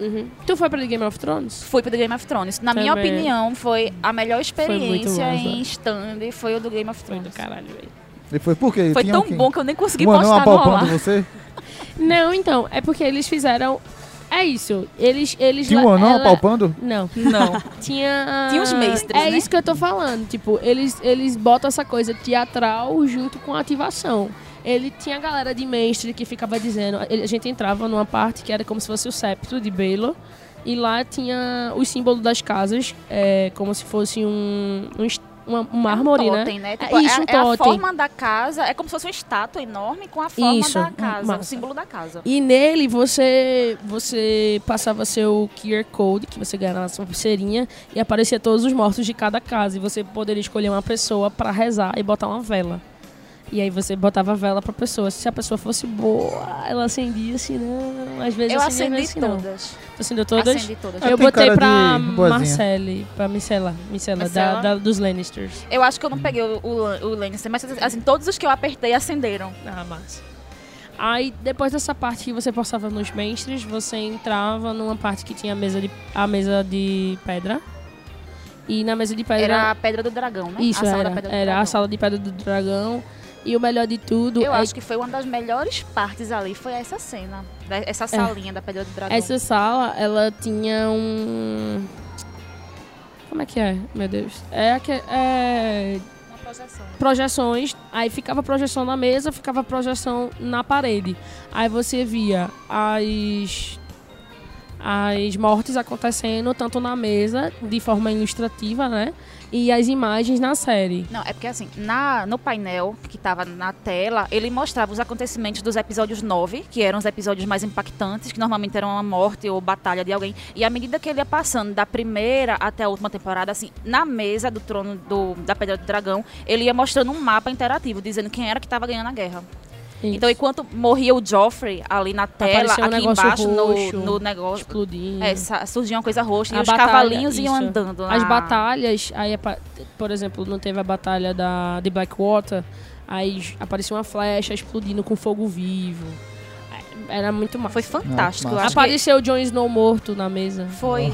Uhum. Tu foi pra The Game of Thrones? Fui pro The Game of Thrones. Na minha Também. opinião, foi a melhor experiência massa. em stand, foi o do Game of Foi Thrones. do caralho, velho. E foi por quê? Foi Tinha tão quem? bom que eu nem consegui Um anão postar no apalpando Olá. você? Não, então, é porque eles fizeram. É isso. Eles. eles Tinha um anão ela- apalpando? Não. Não. Tinha. Tinha os mestres, É né? isso que eu tô falando. Tipo, eles, eles botam essa coisa teatral junto com a ativação. Ele tinha a galera de mestre que ficava dizendo. A gente entrava numa parte que era como se fosse o septo de Baylor. E lá tinha os símbolos das casas, é, como se fosse um, um, uma- um mármore, um né? totem, né? É Tipo, isso, é, um é a totem. forma da casa, é como se fosse uma estátua enorme com a forma Isso, da casa, massa. o símbolo da casa. E nele você você passava seu QR Code, que você ganhava na sua pulseirinha, e aparecia todos os mortos de cada casa. E você poderia escolher uma pessoa pra rezar e botar uma vela. E aí você botava a vela pra pessoa. Se a pessoa fosse boa, ela acendia, se não. Às vezes Eu acendia, acendi não. todas. Tu acendeu todas? Acendi todas. Eu tem botei pra. Marcele, pra Micela, Micela? Da, da- dos Lannisters. Eu acho que eu não peguei o, o, o Lannister, mas assim, todos os que eu apertei acenderam. Ah, massa. Aí, depois dessa parte que você passava nos mestres, você entrava numa parte que tinha a mesa de, a mesa de pedra. E na mesa de pedra... Era a Pedra do Dragão, né? Isso, a sala era. da Pedra do Era Dragão. a sala de pedra do dragão. E o melhor de tudo Eu é acho que foi uma das melhores partes ali, foi essa cena. da- Essa salinha da Pedra do Dragão. essa sala, ela tinha um... Como é que é? Meu Deus. É, aque- é Uma projeção. projeções, aí ficava projeção na mesa, ficava projeção na parede. Aí você via as as mortes acontecendo tanto na mesa de forma ilustrativa, né? E as imagens na série. Não, é porque assim, na, no painel que tava na tela, ele mostrava os acontecimentos dos episódios 9, que eram os episódios mais impactantes, que normalmente eram uma morte ou batalha de alguém. E à medida que ele ia passando da primeira até a última temporada, assim, na mesa do trono do, da Pedra do Dragão, ele ia mostrando um mapa interativo, dizendo quem era que estava ganhando a guerra. Isso. Então, enquanto morria o Joffrey ali na tela, um aqui embaixo roxo, no, no negócio. explodindo. É, surgia uma coisa roxa A e os batalha, cavalinhos iam isso. andando. As na- batalhas, aí, por exemplo, não teve a batalha da, de Blackwater, aí aparecia uma flecha explodindo com fogo vivo. Era muito massa. Foi fantástico. Massa. eu acho que Apareceu o Jon Snow morto na mesa. foi.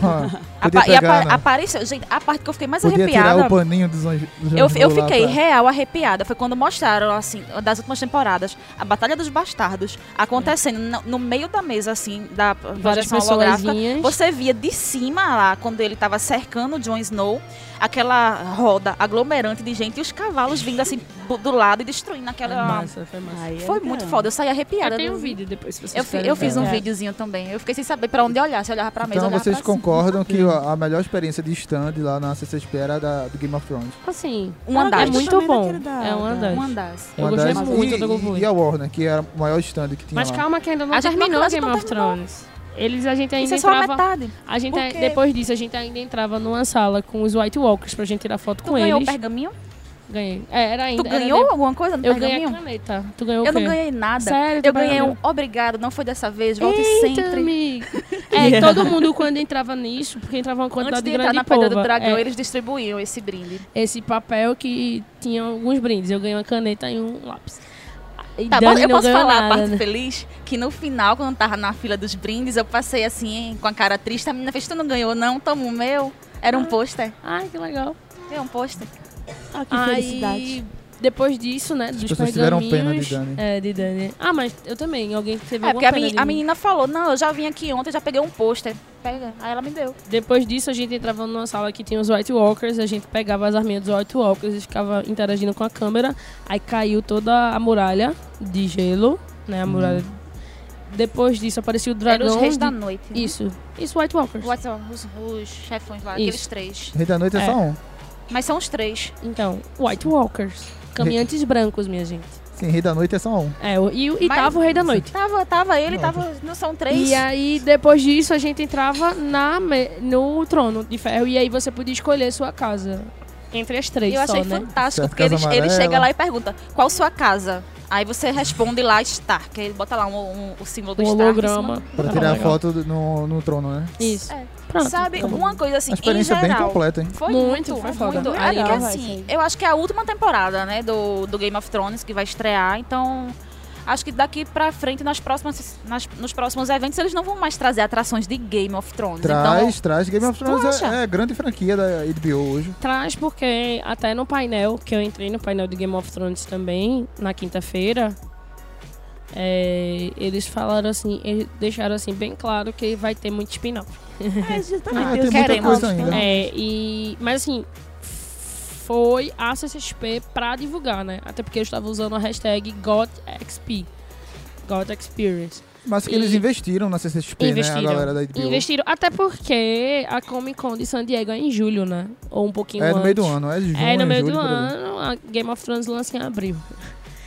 Apa- e pegar, apa- né? apareceu. Gente, a parte que eu fiquei mais Podia tirar arrepiada. o paninho dos dos Eu, eu fiquei pra- real arrepiada. Foi quando mostraram, assim, das últimas temporadas, a Batalha dos Bastardos acontecendo no, no meio da mesa, assim, da Várias projeção holográfica. pessoas. Você via de cima lá, quando ele tava cercando o Jon Snow, aquela roda aglomerante de gente e os cavalos vindo assim do, do lado e destruindo aquela. Massa, foi massa. É Foi muito foda. Eu saí arrepiada. Eu tenho um vídeo depois, se vocês Eu, fi- eu fiz um É. videozinho também. Eu fiquei sem saber pra onde olhar. Se olhava pra mesa, Então vocês pra cima. concordam que a melhor experiência de stand lá na CCXP era da, do Game of Thrones? Assim, Um andar. é muito bom. É um da- andar. Um andar. Eu gostei muito e, do Globo. e, e a Warner, que era o maior stand que tinha Mas lá. calma que ainda não terminou Game não of. Thrones. Eles, a gente ainda Isso é só a entrava... metade. A gente, depois disso, a gente ainda entrava numa sala com os White Walkers pra gente tirar foto Tu com ganhou o eles. pergaminho? Ganhei. É, era ainda. Tu era ganhou de- alguma coisa no Eu ganhei a pergaminho? caneta. Tu ganhou Eu não ganhei nada. Sério? Eu ganhei um obrigado, não foi dessa vez, volte Eita, sempre. amigo. É, todo mundo quando entrava nisso, porque entrava uma Antes quantidade de grande entrar de na Pedra do pova, Dragão, é, eles distribuíam esse brinde. esse papel que tinha alguns brindes. Eu ganhei uma caneta e um lápis. E Tá Dani eu posso falar a nada, parte né? feliz? Que no final, quando eu tava na fila dos brindes, eu passei assim, com a cara triste. A menina fez, tu não ganhou não? Toma o meu. Era um pôster. Ai, que legal. É um pôster. Ah, que felicidade. Aí, depois disso, né, dos pessoas tiveram pena de. Dani. É, de Dani. Ah, mas eu também. Alguém teve É, alguma porque a, pena meni- de a mim. menina falou, não, eu já vim aqui ontem, já peguei um pôster. Pega. Aí ela me deu. Depois disso, a gente entrava numa sala que tinha os White Walkers, a gente pegava as arminhas dos White Walkers e ficava interagindo com a câmera. Aí caiu toda a muralha de gelo, né? A muralha. Depois disso, apareceu o Era dragão. os reis de- da noite. né? Isso. Isso, White Walkers. What- Os, os chefões lá, Isso. aqueles três. Rei da Noite é, É. só um. Mas são os três. Então, White Walkers. Caminhantes brancos, minha gente. Sim, Rei da Noite é só um. É, e, e Mas- tava o Rei da Noite. Tava, tava ele, Não. tava. Não são três? E aí, depois disso, a gente entrava na, no trono de ferro. E aí você podia escolher sua casa. Entre as três Eu só, achei né? fantástico, Certo, porque ele, chega lá e pergunta, qual sua casa? Aí você responde lá Stark, aí ele bota lá um, um- o símbolo do Um Stark. holograma. Pra Ah, tirar legal. foto do- no, no trono, né? Isso. É. Pronto. Sabe, uma coisa assim, A experiência em bem geral, completa, hein? Foi Muito, muito, foi foda. muito. Muito É, legal, assim, eu acho que é a última temporada, né, do, do Game of Thrones que vai estrear, então acho que daqui pra frente, nas próximas, nas- nos próximos eventos, eles não vão mais trazer atrações de Game of Thrones. Traz, traz. Game of Thrones é, é grande franquia da HBO hoje. Traz porque até no painel, que eu entrei no painel de Game of Thrones também, na quinta-feira, é, eles falaram assim, eles deixaram assim bem claro que vai ter muito spin-off. É, Ah, justamente. muita queremos. É, e, mas assim, foi a CCXP pra divulgar, né? Até porque eu estava usando a hashtag GotXP. God Experience. Mas que eles E- investiram na CCXP, né? A Investiram. galera da HBO. Investiram, até porque a Comic Con de San Diego é em julho, né? Ou um pouquinho É antes. no meio do ano, é de junho, É, no meio julho, do ano, a Game of Thrones lança em abril.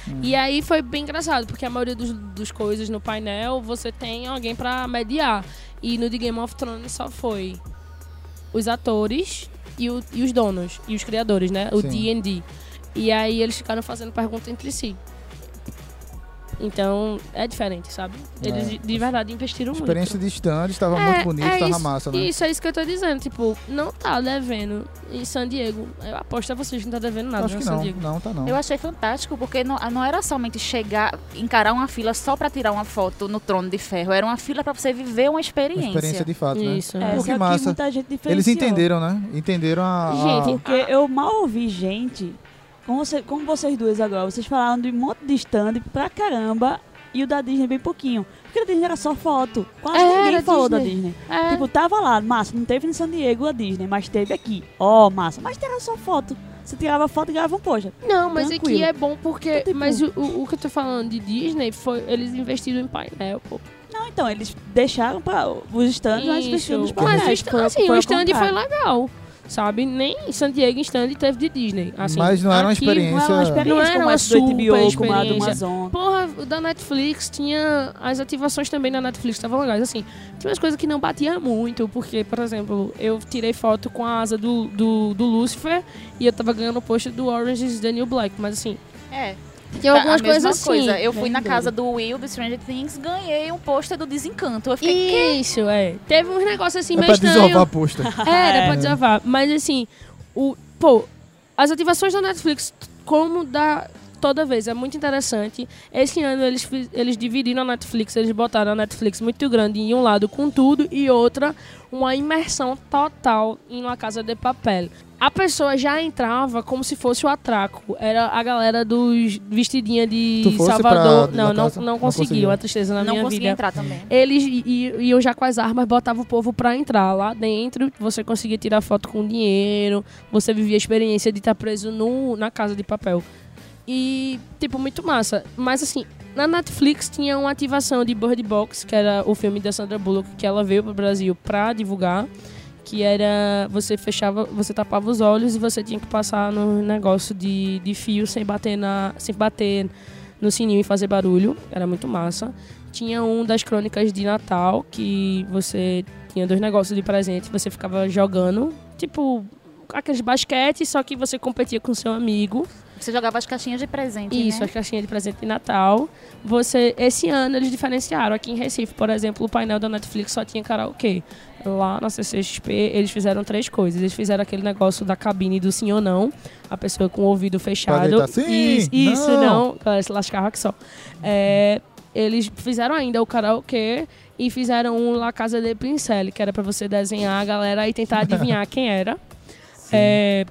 Hum. E aí foi bem engraçado, porque a maioria dos, dos coisas no painel você tem alguém pra mediar. E no de Game of Thrones só foi os atores e, o- e os donos, e os criadores, né? O. D&D. E aí eles ficaram fazendo pergunta entre si. Então, é diferente, sabe? Eles É. de, de verdade investiram A experiência muito. de stand estava É, muito bonito, é estava isso, massa, né? Isso é isso que eu tô dizendo. Tipo, não tá devendo em San Diego. Eu aposto a vocês que não tá devendo nada Acho em que San não, Diego. não, tá não. Eu achei fantástico, porque não, não era somente chegar, encarar uma fila só pra tirar uma foto no trono de ferro. Era uma fila pra você viver uma Uma experiência. experiência de fato, né? Isso. É, Pô, que que massa. muita gente Eles entenderam, né? Entenderam a... a- Gente, Porque eu mal ouvi gente, como, você, como vocês duas agora, vocês falaram de um monte de stand pra caramba e o da Disney bem pouquinho. Porque da Disney era só foto. Quase É, ninguém falou da Disney. Disney. É, Tipo, tava lá, massa, não teve em San Diego a Disney, mas teve aqui. Ó, massa. Mas era só foto. Você tirava foto e gravava um poxa. não, mas tranquilo. aqui é bom porque. Então, tipo- Mas o, o, o que eu tô falando de Disney foi. Eles investiram em painel, pô. Não, então, eles deixaram para os stands, mas investiram nos Mas painéis. Foi- assim, foi o stand foi legal. Sabe? Nem em San Diego em stand teve de Disney. Assim, Mas não era uma experiência- Não era uma experiência Não era como uma do HBO, super como a do experiência. Amazon. Porra, da Netflix tinha. As ativações também na Netflix estavam legais. Assim, tinha umas coisas que não batia muito, porque, por exemplo, eu tirei foto com a asa do, do, do Lucifer e eu tava ganhando o post do Orange is the New Black. Mas assim, É. Tinha algumas a mesma coisas assim. coisa. Eu fui na doido. casa do Will, do Stranger Things, ganhei um pôster do Desencanto. Eu fiquei, "Quê?" Isso, é. Teve uns negócios assim É meio pra estranhos. desovar a posta. Era É. pra desavar. Mas assim, o, pô, as ativações da Netflix, como da toda vez, é muito interessante. Esse ano eles, eles dividiram a Netflix, eles botaram a Netflix muito grande em um lado com tudo e outra uma imersão total em uma casa de papel. A pessoa já entrava como se fosse o atraco. Era a galera dos vestidinha de Salvador. pra- não, não, casa? não Não conseguiu. conseguiu. A tristeza na não minha consegui vida. entrar também. Eles iam já com as armas, botavam o povo pra entrar lá dentro. Você conseguia tirar foto com dinheiro. Você vivia a experiência de estar preso no, na casa de papel. E, tipo, muito massa. Mas, assim, na Netflix tinha uma ativação de Bird Box, que era o filme da Sandra Bullock, que ela veio pro Brasil pra divulgar. Que era. Você fechava, você tapava os olhos e você tinha que passar no negócio de, de fio sem bater na. sem bater no sininho e fazer barulho. Era muito massa. Tinha um das crônicas de Natal, que você tinha dois negócios de presente, você ficava jogando, tipo, aqueles basquetes, só que você competia com seu amigo. Você jogava as caixinhas de presente, Isso, né? as caixinhas de presente de Natal. Você, esse ano eles diferenciaram. Aqui em Recife, por exemplo, o painel da Netflix só tinha karaokê. Lá na CCXP, eles fizeram três coisas. Eles fizeram aquele negócio da cabine do sim ou não. A pessoa com o ouvido fechado. gritar, "Sim, isso, isso não." não. Ela se lascava aqui só. É, eles fizeram ainda o karaokê e fizeram um La Casa de Pincel, que era pra você desenhar a galera e tentar adivinhar quem era. É,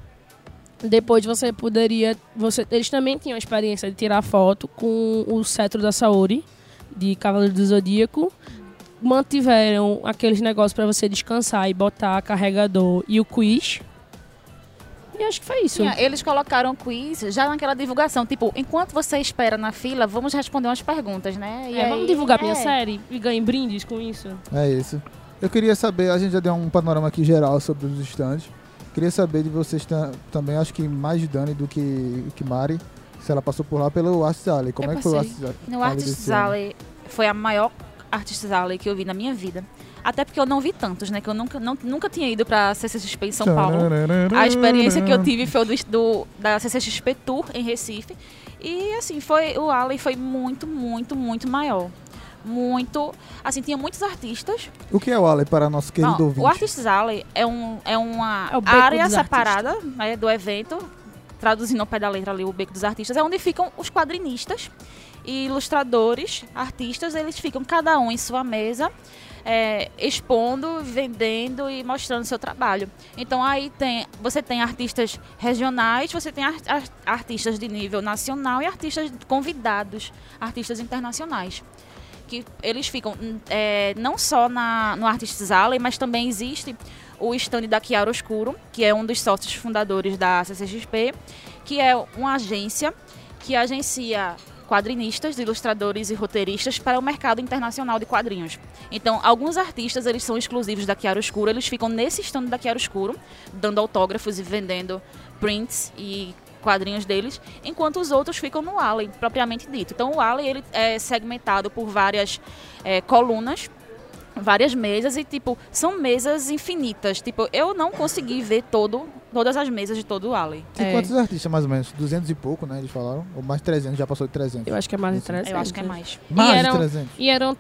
depois você poderia. Você, eles também tinham a experiência de tirar foto com o cetro da Saori, de Cavaleiro do Zodíaco. Mantiveram aqueles negócios pra você descansar e botar carregador e o quiz. E acho que foi isso. Tinha- eles colocaram quiz já naquela divulgação. Tipo, enquanto você espera na fila, vamos responder umas perguntas, né? E É, aí- vamos divulgar minha é. série e ganhar brindes com isso. É isso. Eu queria saber, a gente já deu um panorama aqui geral sobre os stands. Queria saber de vocês ta- também, acho que mais Dani do que, que Mari, se ela passou por lá pelo Arts Alley. Como Eu é que foi o. Arts Alley? No Artist? Alley foi a maior Artist Alley que eu vi na minha vida. Até porque eu não vi tantos, né? Que eu nunca, não- nunca tinha ido pra CCXP em São Paulo. A experiência que eu tive foi do, do- da CCXP Tour em Recife. E assim, foi o Alley foi muito, muito, muito maior. Muito. Assim, tinha muitos artistas. O que é o Alley para nosso querido Não, ouvinte? o Artists Alley é, um, é uma É área separada né, do evento, traduzindo ao pé da letra ali o beco dos artistas, é onde ficam os quadrinistas e ilustradores, artistas, eles ficam cada um em sua mesa, é, expondo, vendendo e mostrando seu trabalho. Então aí tem, você tem artistas regionais, você tem ar- ar- artistas de nível nacional e artistas convidados, artistas internacionais que eles ficam hum, é, não só na, no Artists Alley, mas também existe o stand da Chiaroscuro, que é um dos sócios fundadores da CCXP, que é uma agência que agencia quadrinistas, ilustradores e roteiristas para o mercado internacional de quadrinhos. Então, alguns artistas, eles são exclusivos da Chiaroscuro, eles ficam nesse stand da Chiaroscuro, dando autógrafos e vendendo prints e quadrinhos deles, enquanto os outros ficam no Alley, propriamente dito. Então, o Alley ele é segmentado por várias é, colunas, várias mesas e tipo são mesas infinitas. Tipo, eu não consegui ver todo todas as mesas de todo o Alley. Tem É. quantos artistas, mais ou menos? 200 e pouco, né? Eles falaram? Ou mais 300, já passou de 300. Eu acho que é mais Isso. interessante. Eu acho que é mais. Mais eram- de 300. E eram.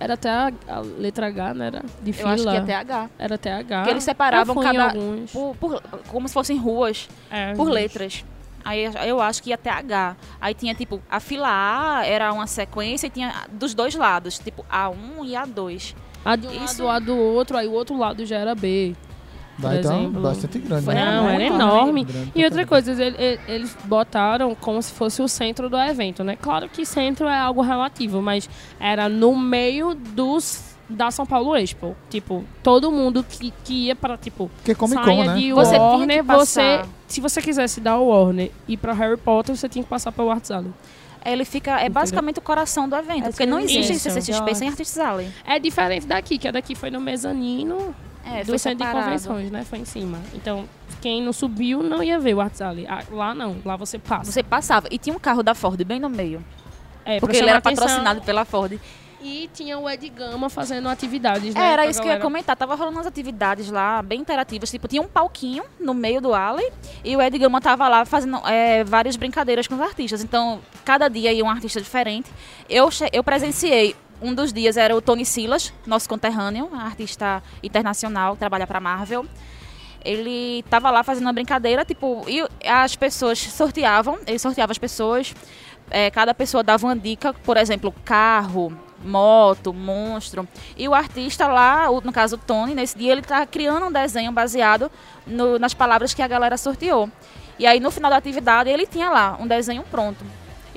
Era até a, a letra H, né? Era de Eu fila. acho que é TH. Era até H. Porque eles separavam Eu cada-. Por, por- como se fossem ruas, É, por uns. letras. Aí eu acho que ia até H. Aí tinha tipo, a fila A era uma sequência e tinha dos dois lados, tipo A1 e A2. A de um Isso- lado, a do outro, aí o outro lado já era B. Dá, por então, exemplo. bastante grande. Foi- né? Não, era muito enorme. Grande E outra coisa, ele- ele- eles botaram como se fosse o centro do evento, né? Claro que centro é algo relativo, mas era no meio dos da São Paulo Expo. Tipo, todo mundo que, que ia para tipo, Porque Comic saia Con, né? de Você que Warner, você, se você quisesse dar o Warner e para Harry Potter, você tinha que passar pelo Arts Alley. Ele fica. É Entendeu? basicamente o coração do evento. É porque não existe Isso. CCXP sem Artists Alley. É diferente daqui, que a daqui foi no mezanino É, do foi centro de convenções, né? Foi em cima. Então, quem não subiu não ia ver o Arts Alley. Ah, Lá não, lá você passa. Você passava. E tinha um carro da Ford bem no meio. É, Porque ele era patrocinado pela Ford. E tinha o Ed Gama fazendo atividades, né? Era isso que eu ia galera. comentar. Tava rolando umas atividades lá, bem interativas. Tipo, tinha um palquinho no meio do alley E o Ed Gama tava lá fazendo é, várias brincadeiras com os artistas. Então, cada dia ia um artista diferente. Eu, eu presenciei, um dos dias era o Tony Silas, nosso conterrâneo, artista internacional, trabalha para Marvel. Ele tava lá fazendo uma brincadeira, tipo, e as pessoas sorteavam, ele sorteava as pessoas, é, cada pessoa dava uma dica, por exemplo, carro, moto, monstro. E o artista lá, no caso o Tony, nesse dia ele tá criando um desenho baseado no- nas palavras que a galera sorteou. E aí no final da atividade ele tinha lá um desenho pronto.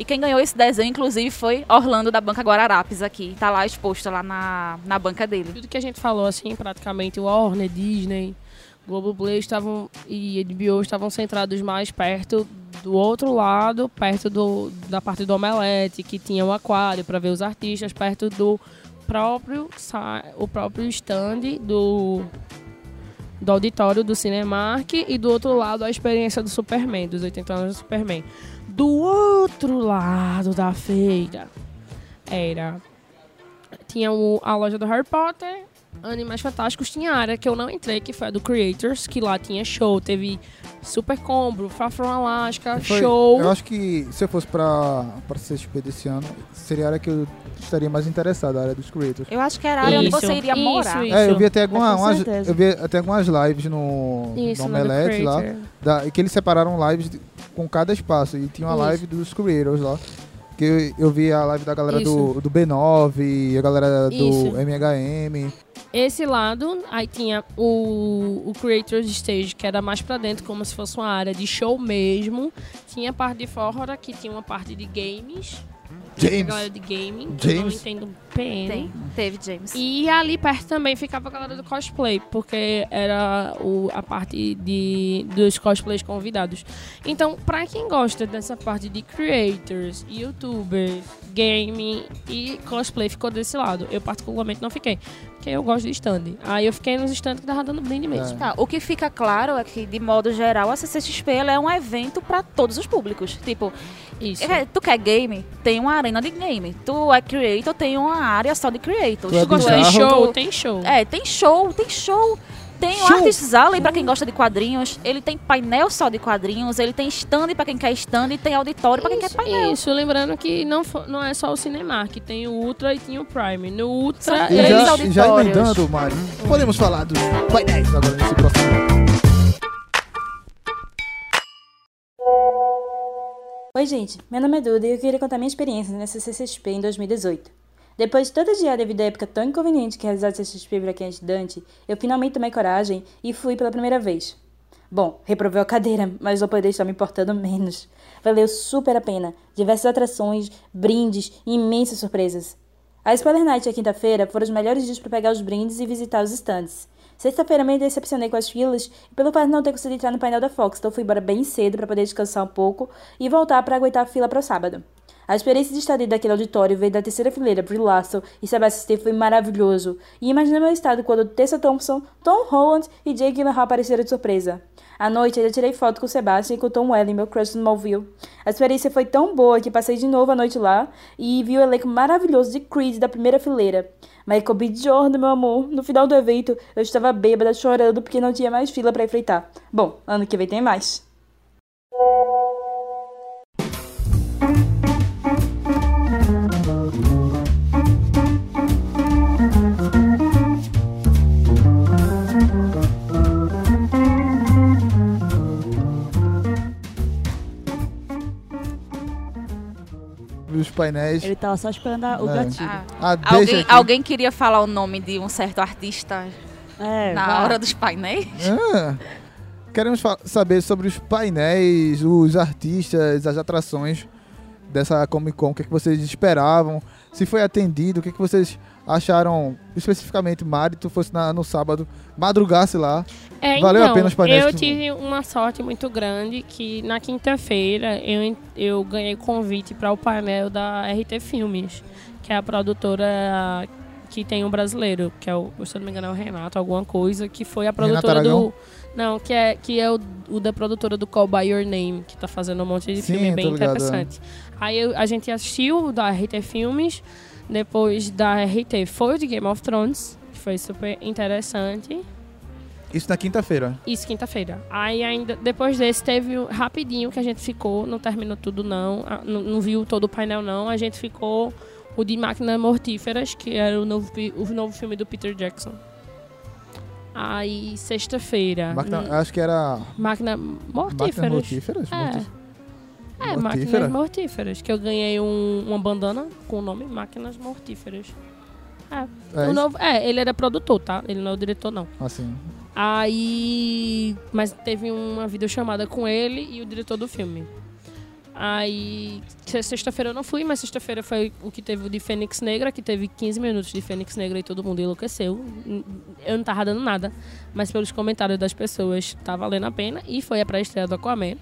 E quem ganhou esse desenho, inclusive, foi Orlando da Banca Guararapes aqui. Tá lá exposto lá na, na banca dele. Tudo que a gente falou, assim, praticamente, Warner, Disney, Globoplay estavam, e HBO estavam centrados mais perto do outro lado, perto do, da parte do Omelete, que tinha um aquário para ver os artistas, perto do próprio, o próprio stand do, do auditório do Cinemark e do outro lado a experiência do Superman, dos 80 anos do Superman. Do outro lado da feira. Era tinha o- a loja do Harry Potter, Animais Fantásticos, tinha a área que eu não entrei, que foi a do Creators, que lá tinha show, teve Super Combo, Far From Alaska, Foi- show. Eu acho que se eu fosse pra, pra CXP desse ano, seria a área que eu estaria mais interessado, a área dos creators. Eu acho que era a área onde Isso, você iria isso, morar. isso. É, eu vi até, alguma, É, umas, eu vi até algumas lives no, Isso, no Omelete lá, da, e que eles separaram lives de- com cada espaço. E tinha uma Isso. live dos creators lá. Que eu, vi a live da galera do, do B9, a galera do Isso. MHM. Esse lado, aí tinha o, o Creators Stage, que era mais pra dentro, como se fosse uma área de show mesmo. Tinha a parte de fora, que tinha uma parte de games. A James! galera de gaming, que eu não James. entendo PN. Tem, teve James. E ali perto também ficava a galera do cosplay, porque era o, a parte de, dos cosplays convidados. Então, pra quem gosta dessa parte de creators, youtubers, game e cosplay, ficou desse lado. Eu particularmente não fiquei, porque eu gosto de stand. Aí eu fiquei nos stands que tava dando brinde mesmo. Tá, o que fica claro é que, de modo geral, a CCXP ela é um evento para todos os públicos. Tipo, Isso. é, tu quer game? Tem uma arena de game. Tu é creator, tem uma área só de creators. Tu é de bizarro. show? Tem show. É, tem show, tem show. Tem o. Artists Alley pra quem gosta de quadrinhos. Ele tem painel só de quadrinhos. Ele tem stand pra quem quer stand e tem auditório pra quem quer Isso, painel. isso, lembrando que não, não é só o Cinemark, tem o Ultra e tinha o Prime. No Ultra, E três já, auditórios. já emendando, Mário, podemos falar dos painéis agora nesse próximo. Oi, gente. Meu nome é Duda e eu queria contar minha experiência nessa CCXP em 2018. Depois de todo dia devido à época tão inconveniente que realizar a CCXP para quem é estudante, eu finalmente tomei coragem e fui pela primeira vez. Bom, reprovei a cadeira, mas não poderia estar me importando menos. Valeu super a pena. Diversas atrações, brindes e imensas surpresas. A Spoiler Night e a quinta-feira foram os melhores dias para pegar os brindes e visitar os stands. Sexta-feira me decepcionei com as filas e pelo fato de não ter conseguido entrar no painel da Fox, então fui embora bem cedo para poder descansar um pouco e voltar para aguentar a fila para o sábado. A experiência de dentro daquele auditório veio da terceira fileira, Brie Larson e Sebastian Stan foi maravilhoso. E imagina meu estado quando Tessa Thompson, Tom Holland e Jake Gyllenhaal apareceram de surpresa. À noite, já tirei foto com o Sebastian e com o Tom Welling, meu crush no Smallville. A experiência foi tão boa que passei de novo a noite lá e vi o elenco maravilhoso de Creed da primeira fileira. Michael B. Jordan, meu amor. No final do evento, eu estava bêbada chorando porque não tinha mais fila para enfrentar. Bom, ano que vem tem mais. Os painéis. Ele tava só esperando a- o É. gatilho. Ah, Ah, alguém, alguém queria falar o nome de um certo artista É, na vá. hora dos painéis? Ah, queremos saber sobre os painéis, os artistas, as atrações dessa Comic Con. O que, é que vocês esperavam? Se foi atendido, o que, é que vocês acharam especificamente, Mari, fosse na- no sábado, madrugasse lá. É, Valeu a então, pena os painéis Eu tive uma sorte muito grande que na quinta-feira eu, eu ganhei convite para o painel da RT Filmes, que é a produtora que tem um brasileiro, que é o, se não me engano, é o Renato, alguma coisa, que foi a produtora do. Não, que é, que é o, o da produtora do Call By Your Name, que tá fazendo um monte de Sim, filme bem ligado, é. interessante. Aí eu- a gente assistiu o da RT Filmes, depois da RT foi o de Game of Thrones, que foi super interessante. Isso na quinta-feira. Isso, quinta-feira. Aí ainda, depois desse, teve rapidinho que a gente ficou, não terminou tudo não, não, não viu todo o painel não, a gente ficou o de Máquinas Mortíferas, que era o novo, o novo filme do Peter Jackson. Aí, sexta-feira. Acho que era. Máquina Máquinas Mortíferas. mortíferas? É. Morti- É, Mortífera? Máquinas Mortíferas, que eu ganhei um- uma bandana com o nome Máquinas Mortíferas. É, É o isso? novo, é, ele era produtor, tá? Ele não é o diretor, não. Assim. Aí. Mas teve uma videochamada com ele e o diretor do filme. Aí. se- Sexta-feira eu não fui, mas sexta-feira foi o que teve o de Fênix Negra, que teve 15 minutos de Fênix Negra e todo mundo enlouqueceu. Eu não tava dando nada, mas pelos comentários das pessoas tá valendo a pena. E foi a pré-estreia do Aquaman.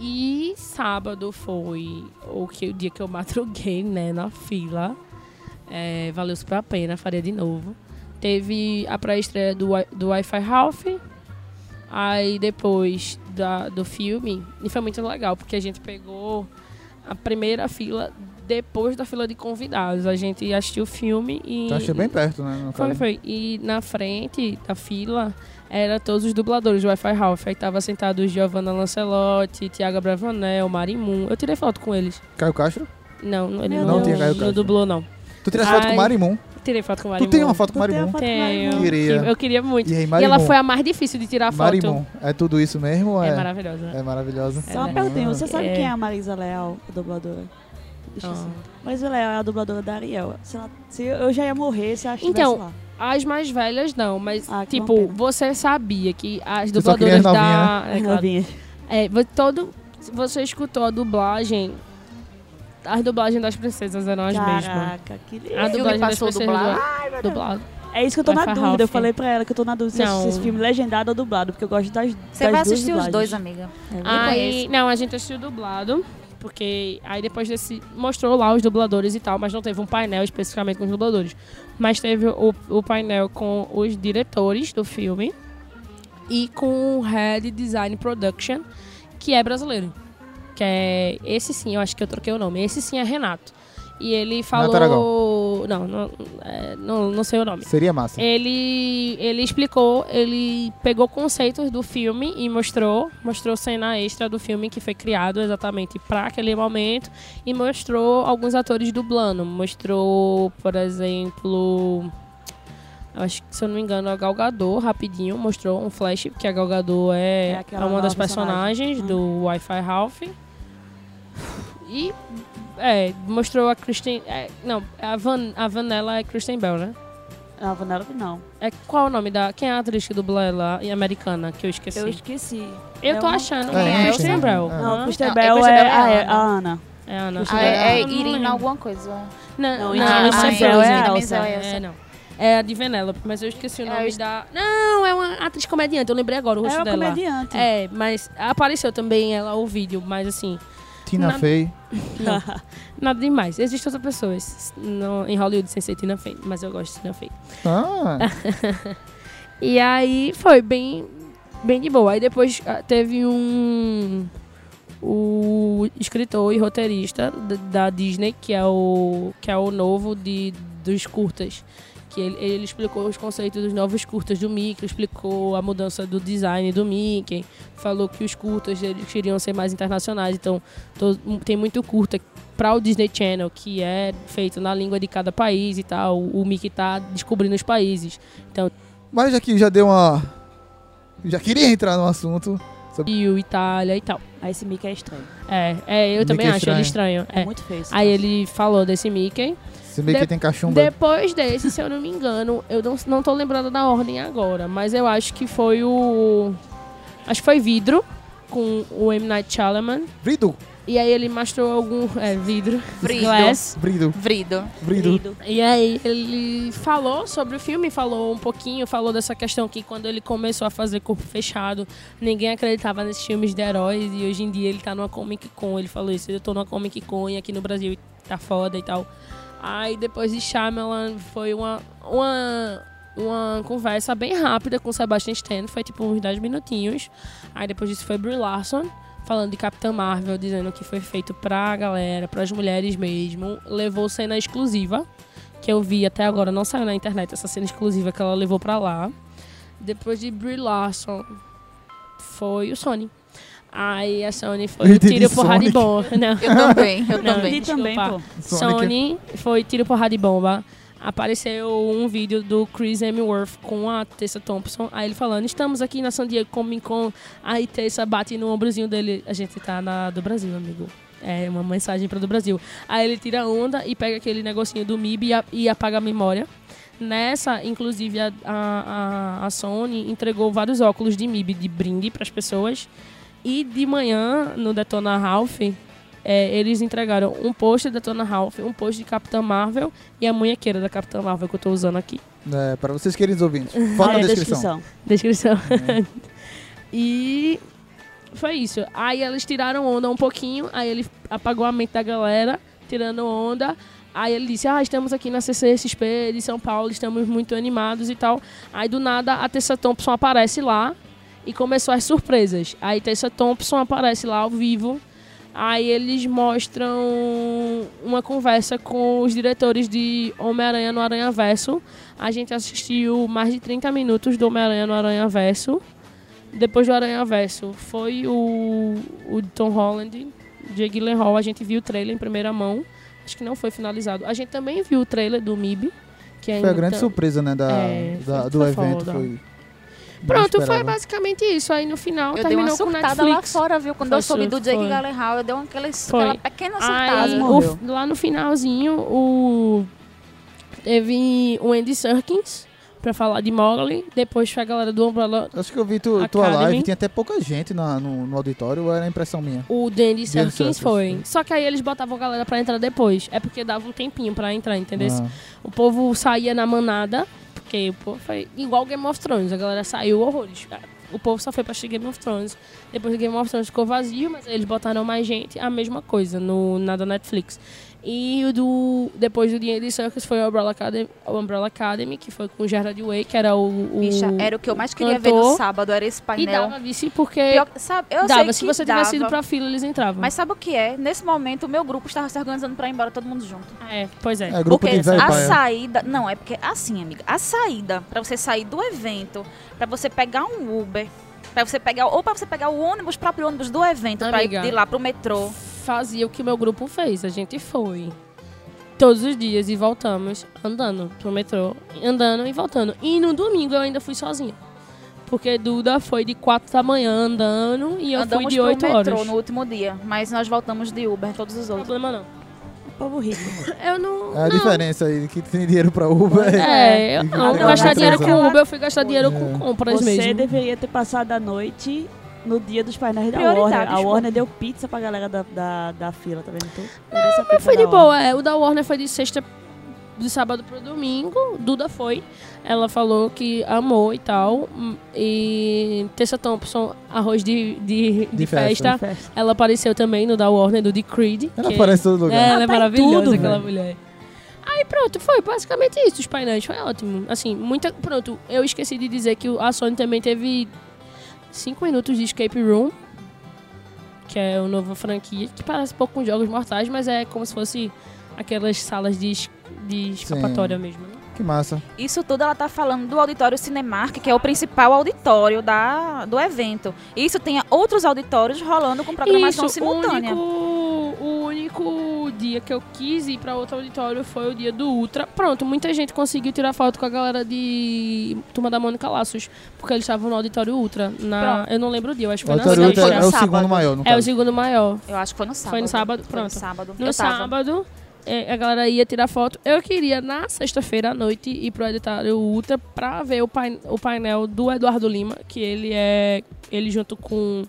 E sábado foi o, que, o dia que eu madruguei, né, na fila. É, valeu super a pena, faria de novo. Teve a pré-estreia do, do Wi-Fi Ralph. Aí depois da, do filme, e foi muito legal, porque a gente pegou a primeira fila depois da fila de convidados. A gente assistiu o filme e. Então achei bem perto, né? Foi, foi. E na frente da fila era todos os dubladores do Wi-Fi Ralph. Aí tava sentado o Giovanna Lancelotti, Tiago Bravanel, Marimun. Eu tirei foto com eles. Caio Castro? Não, ele não, Não tinha Caio não Castro. dublou, não. Tu tiraste foto com. Marimun. Tirei foto com o Tu Marimun. tem uma foto com Tu tem Marimun? uma foto com Tenho. Marimun? Queria. Eu queria muito. E aí, E ela foi a mais difícil de tirar foto. Marimun. É tudo isso mesmo? É É, maravilhosa. é maravilhosa. Só uma É. perguntinha, você sabe É. quem é a Marisa Leal, a dubladora? Deixa eu Ah. ver. Marisa Leal é a dubladora da Ariel. Se, ela- se eu já ia morrer se ela estivesse Então, lá. As mais velhas não, mas Ah, tipo, você sabia que as dubladoras da. novinhas, É, claro. Novinha. É, todo. Se você escutou a dublagem. As dublagens das princesas eram as mesmas. Caraca, que A filme dublagem das passou princesas dublado? do- dublado. É isso que eu tô na dúvida. Eu falei pra ela que eu tô na dúvida se Não. assiste esse filme legendado ou dublado, porque eu gosto das, Você vai assistir os dublagens. dois, amiga. É. Aí, não, a gente assistiu dublado. Porque aí depois desse. Mostrou lá os dubladores e tal, mas não teve um painel especificamente com os dubladores. Mas teve o, o painel com os diretores do filme e com o Head Design Production, que é brasileiro. Que é. Esse sim, eu acho que eu troquei o nome. Esse sim é Renato. E ele falou. Não, não, é, não, não sei o nome. Seria massa. Ele, ele explicou, ele pegou conceitos do filme e mostrou, mostrou cena extra do filme que foi criado exatamente para aquele momento e mostrou alguns atores dublando. Mostrou, por exemplo, acho que se eu não me engano, a Gal Gadot, rapidinho, mostrou um flash, porque a Gal Gadot É é, aquela uma das personagem. personagens Hum. do Wi-Fi Ralph. E é, mostrou a Kristen, é, não, a, Van, a Vanella é Kristen Bell, né? A Vanella não. É, qual é o nome da. Quem é a atriz que dubla ela em americana? Que eu esqueci. Eu Eu, esqueci. tô É uma- achando que É, é, Kristen Bell. É. Não? Kristen é Bell é, é a, é Ana. a Ana. É a Ana. Kristen Ah, Bell. é, é Eu lembro. alguma coisa. Não, Não, não, não, é é, a Menzel é é, Elsa. não. É a de Venelope, mas eu esqueci o É, nome eu da. Não, é uma atriz comediante, eu lembrei agora o É rosto uma dela. comediante. É, mas apareceu também ela o vídeo, mas assim, Tina Nada. Fey. não, nada demais. Existem outras pessoas no, em Hollywood sem ser Tina Fey, mas eu gosto de Tina Fey. Ah, E aí foi bem, bem de boa. Aí depois ah, teve um. O escritor e roteirista da, da Disney, que é o, que é o novo de, dos curtas. Que ele, ele explicou os conceitos dos novos curtas do Mickey, explicou a mudança do design do Mickey, falou que os curtas eles queriam ser mais internacionais, então to- tem muito curta para o Disney Channel, que é feito na língua de cada país e tal. O Mickey tá descobrindo os países. mas já que já deu uma. Já queria entrar no assunto. Brasil, Itália e tal. Aí esse Mickey é estranho. É, é eu Mickey também é acho ele estranho. É, é. muito feio. Aí troço. ele falou desse Mickey. Se bem que De- tem cachumba. Depois desse, se eu não me engano, eu não, não tô lembrando da ordem agora, mas eu acho que foi o. Acho que foi Vidro, com o M. Night Shyamalan. Brido. E aí ele mostrou algum. É, vidro. Vrido. Glass. Brido. Vrido. Brido. Lindo. E aí ele falou sobre o filme, falou um pouquinho, falou dessa questão que quando ele começou a fazer corpo fechado, ninguém acreditava nesses filmes de heróis e hoje em dia ele tá numa Comic Con, ele falou isso, eu tô numa Comic Con e aqui no Brasil tá foda e tal. Aí depois de Shyamalan foi uma, uma, uma conversa bem rápida com o Sebastian Stan, foi tipo uns 10 minutinhos. Aí depois disso foi Brie Larson, falando de Capitã Marvel, dizendo que foi feito pra galera, pras mulheres mesmo. Levou cena exclusiva, que eu vi até agora, não saiu na internet essa cena exclusiva que ela levou pra lá. Depois de Brie Larson, foi o Sony. Aí a Sony foi tiro, porrada e Sonic. bomba. Não. Eu também, eu Não, também. Também. Sony foi tiro, porrada e bomba. Apareceu um vídeo do Chris Hemsworth com a Tessa Thompson. Aí ele falando, estamos aqui na San Diego Comic Con. Aí Tessa bate no ombrozinho dele. A gente tá na do Brasil, amigo. É uma mensagem para do Brasil. Aí ele tira a onda e pega aquele negocinho do MIB e, e apaga a memória. Nessa, inclusive, a, a, a- a Sony entregou vários óculos de MIB de brinde para as pessoas. E de manhã, no Detona Ralph, é, eles entregaram um post da Detona Ralph, um post de Capitã Marvel e a munhequeira da Capitã Marvel que eu tô usando aqui. É, para vocês queridos ouvintes. Foto na É, descrição. Descrição. e foi isso. Aí eles tiraram onda um pouquinho, aí ele apagou a mente da galera, tirando onda. Aí ele disse, ah, estamos aqui na CCXP de São Paulo, estamos muito animados e tal. Aí do nada a Tessa Thompson aparece lá e começou as surpresas. Aí Tessa Thompson aparece lá ao vivo. Aí eles mostram uma conversa com os diretores de Homem-Aranha no Aranha Verso. A gente assistiu mais de 30 minutos do Homem-Aranha no Aranha Verso. Depois do Aranha Verso foi o, o Tom Holland, Jake Gyllenhaal. A gente viu o trailer em primeira mão. Acho que não foi finalizado. A gente também viu o trailer do MIB. Que Foi a grande tá- surpresa, né, da, É, da- do evento. foda. Foi... Pronto, foi basicamente isso. Aí no final Eu dei uma terminou com surtada lá fora, viu? Quando Foi eu soube do Jake. Gyllenhaal, eu dei uma, aquela, aquela pequena surtada. Aí, morreu. o- lá no finalzinho, o teve o Andy Serkins pra falar de Mowgli. Depois foi a galera do Umbrella. Acho que eu vi tu, tua live, tinha até pouca gente na- no, no auditório, ou era impressão minha? O Dandy Serkins Serkins, foi. foi. Só que aí eles botavam a galera pra entrar depois. É porque dava um tempinho pra entrar, entendeu? Ah. O povo saía na manada, porque o povo foi igual Game of Thrones. A galera saiu horrores. O povo só foi pra assistir Game of Thrones. Depois Game of Thrones ficou vazio, mas eles botaram mais gente, a mesma coisa, no, na da Netflix. E o do, depois do Dia de Circus foi o Umbrella Academy, o Umbrella Academy, que foi com o Gerard Way, que era o, o Bicha, era o que eu mais queria ver cantor. no sábado, era esse E painel. dava vice porque Pior- sabe, eu dava. sei Se que você tivesse ido dava, pra fila, eles entravam. Mas sabe o que é? Nesse momento, o meu grupo estava se organizando pra ir embora todo mundo junto. É, pois é. É, grupo Porque de velho a é. saída. Não, é porque assim, amiga. A saída pra você sair do evento, pra você pegar um Uber, pra você pegar. Ou pra você pegar o ônibus, o próprio ônibus do evento, pra ir de lá pro metrô. fazia o que meu grupo fez. A gente foi todos os dias e voltamos andando pro metrô, andando e voltando. E no domingo eu ainda fui sozinha. Porque Duda foi de 4 da manhã andando e eu Andamos fui de pro 8 metrô horas. no último dia. Mas nós voltamos de Uber, todos os Não outros. problema não. Povo rico. Eu não. É a não. diferença aí, que tem dinheiro pra Uber. É, eu não fica gastar dinheiro com Uber, eu fui gastar dinheiro É. com compras Você mesmo. deveria ter passado a noite no dia dos painéis da Warner. A pô. Warner deu pizza pra galera da, da, da fila, tá vendo tu? Não, essa pizza Foi de boa, é. O da Warner foi de sexta, de sábado pro domingo. Duda foi. Ela falou que amou e tal. E Tessa Thompson, arroz de, de, de, De festa. festa. Ela apareceu também no da Warner, do The Creed. Ela que- aparece em todo lugar. Ela Ela é tá maravilhosa, tudo, aquela velho. mulher. Aí pronto, foi basicamente isso. Os painéis foi ótimo. Assim, muita. Pronto, eu esqueci de dizer que o- a Sony também teve 5 minutos de Escape Room. Que é uma nova franquia, que parece pouco com Jogos Mortais, mas é como se fosse aquelas salas de, de escapatória mesmo. né? Que massa. Isso tudo ela tá falando do auditório Cinemark, que é o principal auditório da, do evento. E isso tem outros auditórios rolando com programação Isso, simultânea. O único, o único dia que eu quis ir pra outro auditório foi o dia do Ultra. Pronto, muita gente conseguiu tirar foto com a galera de Turma da Mônica Laços, porque eles estavam no auditório Ultra. Na, eu não lembro o dia, eu acho que O foi na auditório sexta. Ultra é o sábado. segundo maior, no É o segundo maior. Eu acho que foi no sábado. Foi no sábado? Foi Pronto. no sábado. No sábado, é, a galera ia tirar foto. Eu queria, na sexta-feira à noite, ir pro auditório Ultra pra ver o, pain- o painel do Eduardo Lima, que ele é. Ele junto com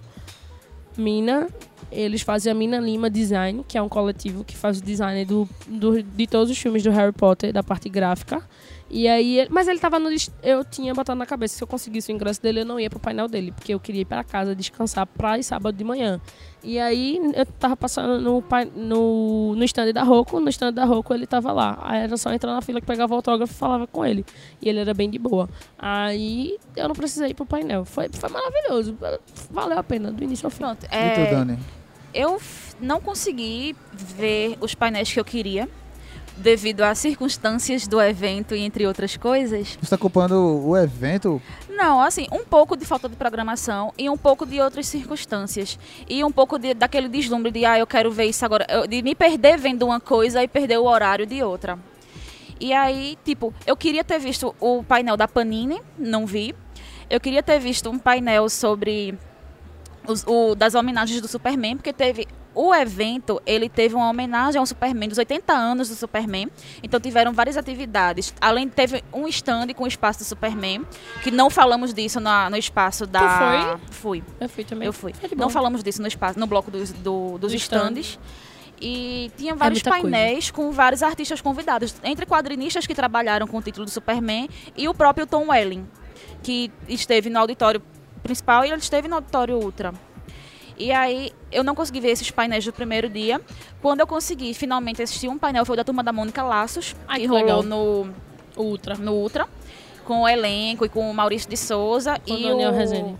Mina. Eles fazem a Mina Lima Design, que é um coletivo que faz o design do, do- de todos os filmes do Harry Potter, da parte gráfica. E aí, ele- mas ele tava no. Eu tinha botado na cabeça, se eu conseguisse o ingresso dele, eu não ia pro painel dele, porque eu queria ir pra casa descansar pra ir sábado de manhã. E aí eu tava passando no, no, no stand da Roku, no stand da Roku ele tava lá. Aí era só entrar na fila que pegava o autógrafo e falava com ele. E ele era bem de boa. Aí eu não precisei ir pro painel. Foi, foi maravilhoso. Valeu a pena, do início ao fim. Pronto. E tu, É, Dani? eu não consegui ver os painéis que eu queria, devido às circunstâncias do evento e entre outras coisas. Você tá culpando o evento? Não, assim, um pouco de falta de programação e um pouco de outras circunstâncias. E um pouco de, daquele deslumbre de, ah, eu quero ver isso agora. De me perder vendo uma coisa e perder o horário de outra. E aí, tipo, eu queria ter visto o painel da Panini, não vi. Eu queria ter visto um painel sobre os- o, das homenagens do Superman, porque teve o evento, ele teve uma homenagem ao Superman dos 80 anos do Superman. Então tiveram várias atividades. Além teve um stand com o espaço do Superman, que não falamos disso na- no espaço da foi? Fui. Eu fui também. Eu fui. De Não falamos disso no espaço, no bloco dos, do- dos Do stand. stands. E tinha vários muita coisa. painéis com vários artistas convidados, entre quadrinistas que trabalharam com o título do Superman e o próprio Tom Welling, que esteve no auditório principal e ele esteve no auditório Ultra. E aí, eu não consegui ver esses painéis do primeiro dia. Quando eu consegui finalmente assistir um painel, foi o da turma da Mônica Laços, Ai, que que legal. rolou no, Ultra. no Ultra, com o elenco e com o Maurício de Souza Com o e Daniel o Rezende.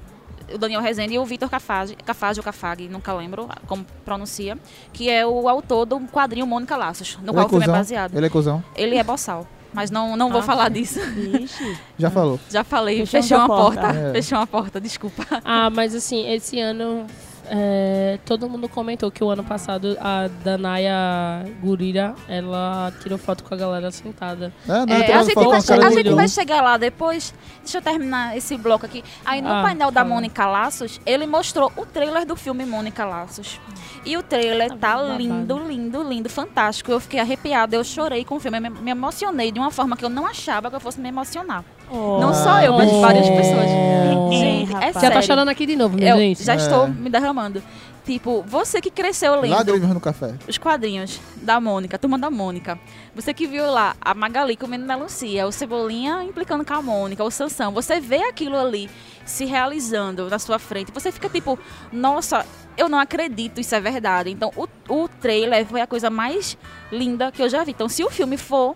o Daniel Rezende e o Vitor Cafage, Cafage ou Cafag, nunca lembro como pronuncia, que é o autor do quadrinho Mônica Laços, no Ele qual é o filme é baseado. Ele é cuzão? Ele é boçal, mas não, não vou Ah, falar disso. Vixe. Já falou. Já falei, Fechamos fechou a uma porta. porta. É. Fechou uma porta, desculpa. Ah, mas assim, esse ano é, todo mundo comentou que o ano passado a Danaya Gurira, ela tirou foto com a galera sentada. É, não, É, tirando a gente, foto com vai, a gente vai chegar lá depois. Deixa eu terminar esse bloco aqui. Aí no Ah, painel da. Mônica Laços, ele mostrou o trailer do filme Mônica Laços. E o trailer Tá tá lindo, lindo, lindo, fantástico. Eu fiquei arrepiada, eu chorei com o filme, eu me, me emocionei de uma forma que eu não achava que eu fosse me emocionar. Não só eu, mas várias pessoas. Oh. Gente, é. Já tá chorando aqui de novo, minha Eu gente. já É. estou me derramando. Tipo, você que cresceu lendo Lágrimas no café. os quadrinhos da Mônica, a turma da Mônica. Você que viu lá a Magali comendo melancia, o Cebolinha implicando com a Mônica, o Sansão. Você vê aquilo ali se realizando na sua frente. Você fica tipo, nossa, eu não acredito, isso é verdade. Então, o, o trailer foi a coisa mais linda que eu já vi. Então, se o filme for,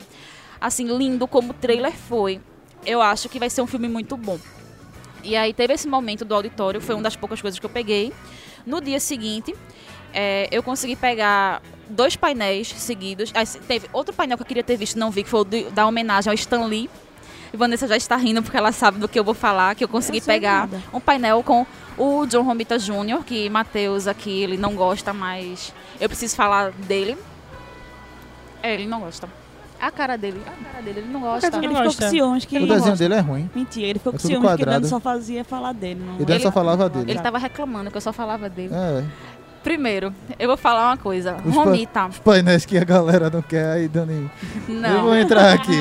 assim, lindo como o trailer foi, eu acho que vai ser um filme muito bom. E aí teve esse momento do auditório, foi uma das poucas coisas que eu peguei. No dia seguinte, é, eu consegui pegar dois painéis seguidos. Aí teve outro painel que eu queria ter visto, não vi, que foi o do- da homenagem ao Stan Lee. E Vanessa já está rindo porque ela sabe do que eu vou falar, que eu consegui Eu pegar nada. um painel com o John Romita Jr., que Matheus aqui, ele não gosta, mas eu preciso falar dele. É, ele não gosta. A cara dele, a cara dele, ele não gosta. Ele Ele não ficou gosta. com ciúmes que O ele desenho dele é ruim. Mentira, ele ficou É com tudo ciúmes que quadrado. Dani só fazia falar dele. Não. E Dani só falava dele. Ele tava reclamando que eu só falava dele. É. Primeiro, eu vou falar uma coisa. Os pa- Romita. Os painéis que a galera não quer, aí Dani. Eu Não. vou entrar aqui.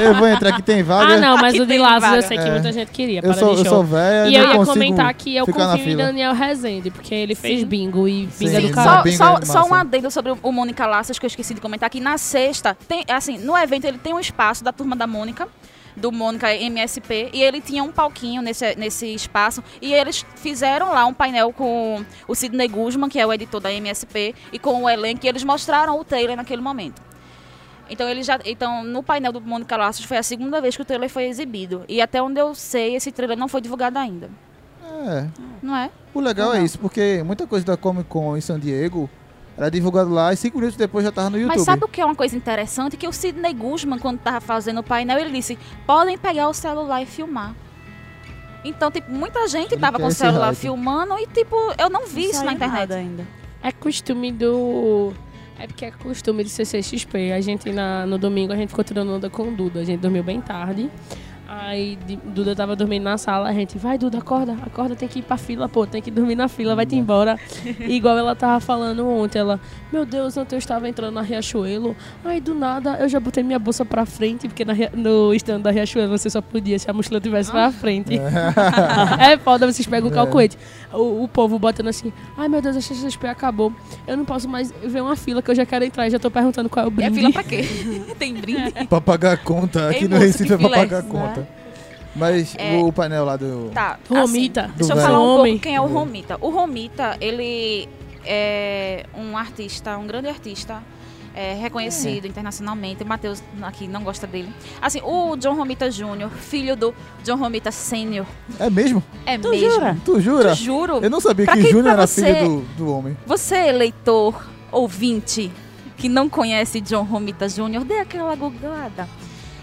Eu vou entrar aqui, tem vaga. Ah, não, mas Aqui o de Laços eu sei que É. muita gente queria. Eu sou, eu sou velho, E eu ia comentar que eu confio em. Daniel Rezende, porque ele fez Sim. bingo e bingo é Sim, do só- caralho. Só, Bingo só, é só um adendo sobre o Mônica Laças que eu esqueci de comentar aqui. Na sexta, tem, assim, no evento ele tem um espaço da turma da Mônica, do Mônica MSP, e ele tinha um palquinho nesse, nesse espaço. E eles fizeram lá um painel com o Sidney Guzman, que é o editor da MSP, e com o elenco, e eles mostraram o trailer naquele momento. Então, ele já, então, no painel do Mônica Laços foi a segunda vez que o trailer foi exibido. E até onde eu sei, esse trailer não foi divulgado ainda. É. Não é? O legal é isso, porque muita coisa da Comic Con em San Diego era divulgado lá e cinco minutos depois já tava no YouTube. Mas sabe o que é uma coisa interessante? Que o Sidney Guzman, quando tava fazendo o painel, ele disse: podem pegar o celular e filmar. Então, tipo, muita gente Ele tava quer com o celular hype. filmando e, tipo, eu não vi isso saiu na internet. ainda. É costume do. É porque é costume do CCXP. A gente na, no domingo a gente ficou tirando onda com o Duda. A gente dormiu bem tarde. Aí Duda tava dormindo na sala, a gente, vai Duda, acorda, acorda, tem que ir pra fila, pô, tem que dormir na fila, vai-te embora. Igual ela tava falando ontem, ela, meu Deus, ontem eu estava entrando na Riachuelo, aí do nada eu já botei minha bolsa pra frente, porque na no stand da Riachuelo você só podia se a mochila tivesse pra frente. é foda, vocês pegam o calculete. O, o povo botando assim, ai meu Deus, a CCXP acabou, eu não posso mais ver uma fila que eu já quero entrar, e já tô perguntando qual é o brinde. fila pra quê? Tem brinde? Pra pagar a conta. Aqui Ei, no moço, Recife é pra filé, pagar a conta. Mas É. o painel lá do. Tá. Romita. Assim, deixa eu falar um pouco quem é o Romita. O Romita, ele é um artista, um grande artista. é, reconhecido internacionalmente. O Matheus aqui não gosta dele. Assim, o John Romita Jr., filho do John Romita Sênior, É mesmo? é Tu mesmo. jura? Tu jura? Eu juro. Eu não sabia Pra que quem- Júnior era você- filho do, do homem. Você, leitor, ouvinte, que não conhece John Romita Jr., dê aquela googlada.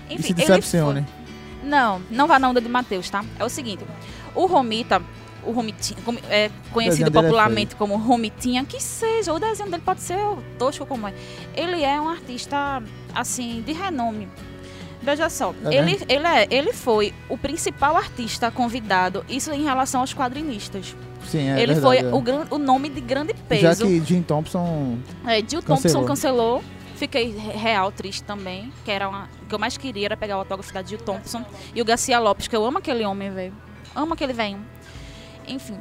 E Enfim, se ele decepcione. foi- Não, não vá na onda de Matheus, tá? É o seguinte, o Romita, o Romitinha, é conhecido é popularmente como Romitinha, que seja, o desenho dele pode ser tosco como é. Ele é um artista, assim, de renome. Veja só, É ele, ele, é, ele foi o principal artista convidado, isso em relação aos quadrinistas. Sim, é ele verdade, foi é. o, o nome de grande peso. Já que Jim Thompson. É, Cancelou. Thompson cancelou. Fiquei re- real triste também. Que era uma, o que eu mais queria era pegar o autógrafo da Jill Thompson. E o Garcia Lopes, que eu amo aquele homem, velho. Amo aquele velho. Enfim.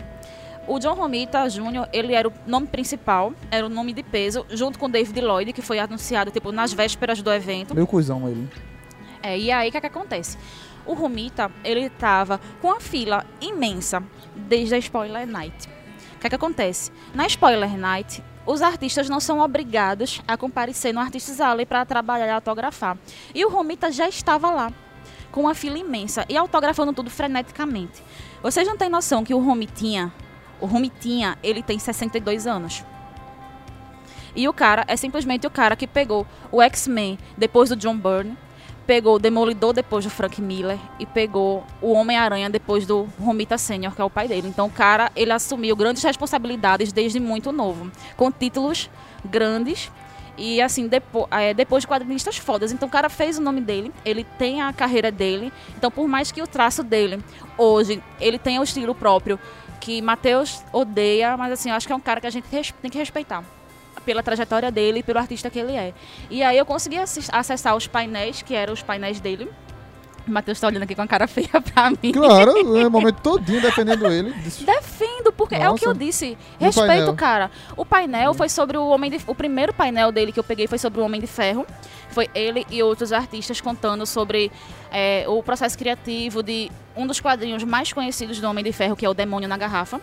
O John Romita Jr., ele era o nome principal, era o nome de peso, junto com David Lloyd, que foi anunciado, tipo, nas vésperas do evento. Meio cuzão ele. É, e aí o que, é que acontece? O Romita, ele tava com a fila imensa desde a Spoiler Night. O que, é que acontece? Na Spoiler Night, os artistas não são obrigados a comparecer no Artistas Alley para trabalhar e autografar. E o Romita já estava lá, com uma fila imensa e autografando tudo freneticamente. Vocês não têm noção que o Romitinha, o Romitinha, ele tem 62 anos. E o cara é simplesmente o cara que pegou o X-Men depois do John Byrne, pegou o Demolidor depois do Frank Miller e pegou o Homem-Aranha depois do Romita Senior, que é o pai dele. Então o cara, ele assumiu grandes responsabilidades desde muito novo, com títulos grandes e assim, depo é, depois de quadrinistas fodas. Então o cara fez o nome dele, ele tem a carreira dele. Então por mais que o traço dele hoje, ele tenha o estilo próprio que Matheus odeia, mas assim, eu acho que é um cara que a gente tem que respeitar pela trajetória dele e pelo artista que ele é. E aí eu consegui acessar os painéis, que eram os painéis dele. O Matheus tá olhando aqui com a cara feia pra mim. Claro, é o momento todinho defendendo ele. Defendo, porque é o que eu Nossa. disse. O Respeito, cara. O painel foi sobre o Homem de O primeiro painel dele que eu peguei foi sobre o Homem de Ferro. Foi ele e outros artistas contando sobre é, o processo criativo de um dos quadrinhos mais conhecidos do Homem de Ferro, que é o Demônio na Garrafa.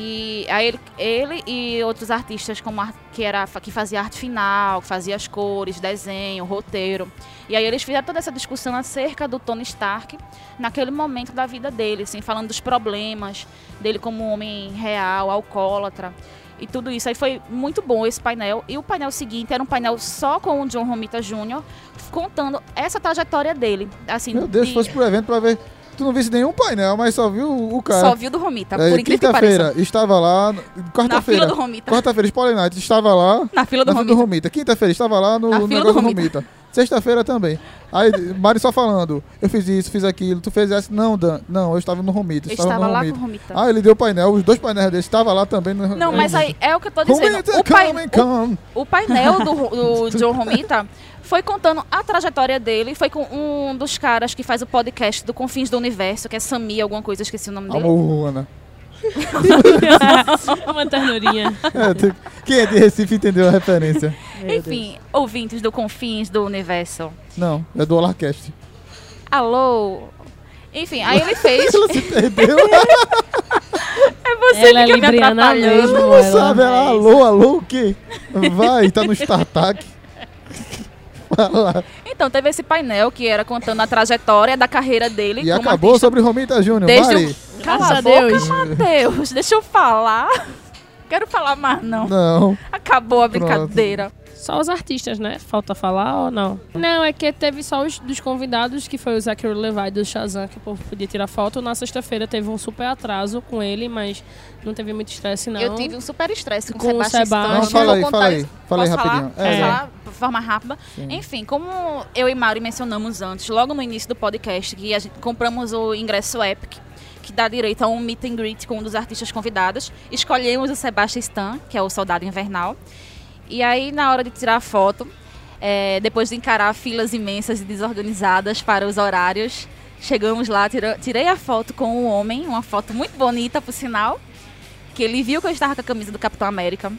Que aí ele, ele e outros artistas como ar- que era que fazia arte final, que fazia as cores, desenho, roteiro. E aí eles fizeram toda essa discussão acerca do Tony Stark naquele momento da vida dele, assim, falando dos problemas dele como um homem real, alcoólatra e tudo isso. Aí foi muito bom esse painel. E o painel seguinte era um painel só com o John Romita Jr., contando essa trajetória dele. Assim, Meu Deus, de- se fosse pro evento pra ver. Tu não visse nenhum painel, mas só viu o o cara. só viu do Romita, É, por incrível que pareça. Quinta-feira estava lá. Na fila Quarta-feira. do Romita. Quarta-feira, Spoiler Night, estava lá. Na fila do na Romita. Romita. Quinta-feira, estava lá no do negócio do Romita. Romita. Sexta-feira também. Aí, Mari só falando, eu fiz isso, fiz aquilo, tu fez essa. Não, Dan, não, eu estava no Romita. Eu estava no lá Romita. com o Romita. Ah, ele deu o painel, os dois painéis dele estavam lá também no Não, mas aí é o que eu tô dizendo. Romita, O, come, come. o painel do, do John Romita foi contando a trajetória dele. Foi com um dos caras que faz o podcast do Confins do Universo, que é Sami, alguma coisa, esqueci o nome dele. Amor, Ana. Uma ternurinha. É, tem- quem é de Recife entendeu a referência. Enfim, ouvintes do Confins do Universo. Não, é do Olarcast. Alô? Enfim, aí ele fez. Ela se perdeu. é você Ela é que fica me atrapalhando. mesmo. Não ela sabe, ela, fez. alô, alô, o quê? Vai, tá no StarTac. Fala. Então, teve esse painel que era contando a trajetória da carreira dele. E como acabou artista. sobre Romita Júnior. Desde Mari. o... Cala a boca, Deus. Matheus. Deixa eu falar. Quero falar mais, não. Não. Acabou a Pronto. brincadeira. Só os artistas, né? Falta falar ou não? Não, é que teve só os dos convidados, que foi o Zachary Levi do Shazam, que o povo podia tirar foto. Na sexta-feira teve um super atraso com ele, mas não teve muito estresse, não. Eu tive um super estresse com, Com o Sebastião Sebastião. Não, fala aí, fala aí. Fala aí Posso falar? rapidinho. Posso É. falar de forma rápida? Sim. Enfim, como eu e Mauri mencionamos antes, logo no início do podcast, que a gente compramos o ingresso Epic, que dá direito a um meet and greet com um dos artistas convidados. Escolhemos o Sebastian Stan, que é o Soldado Invernal. E aí, na hora de tirar a foto, é, depois de encarar filas imensas e desorganizadas para os horários, chegamos lá, tira- tirei a foto com o homem, uma foto muito bonita, por sinal, que ele viu que eu estava com a camisa do Capitão América.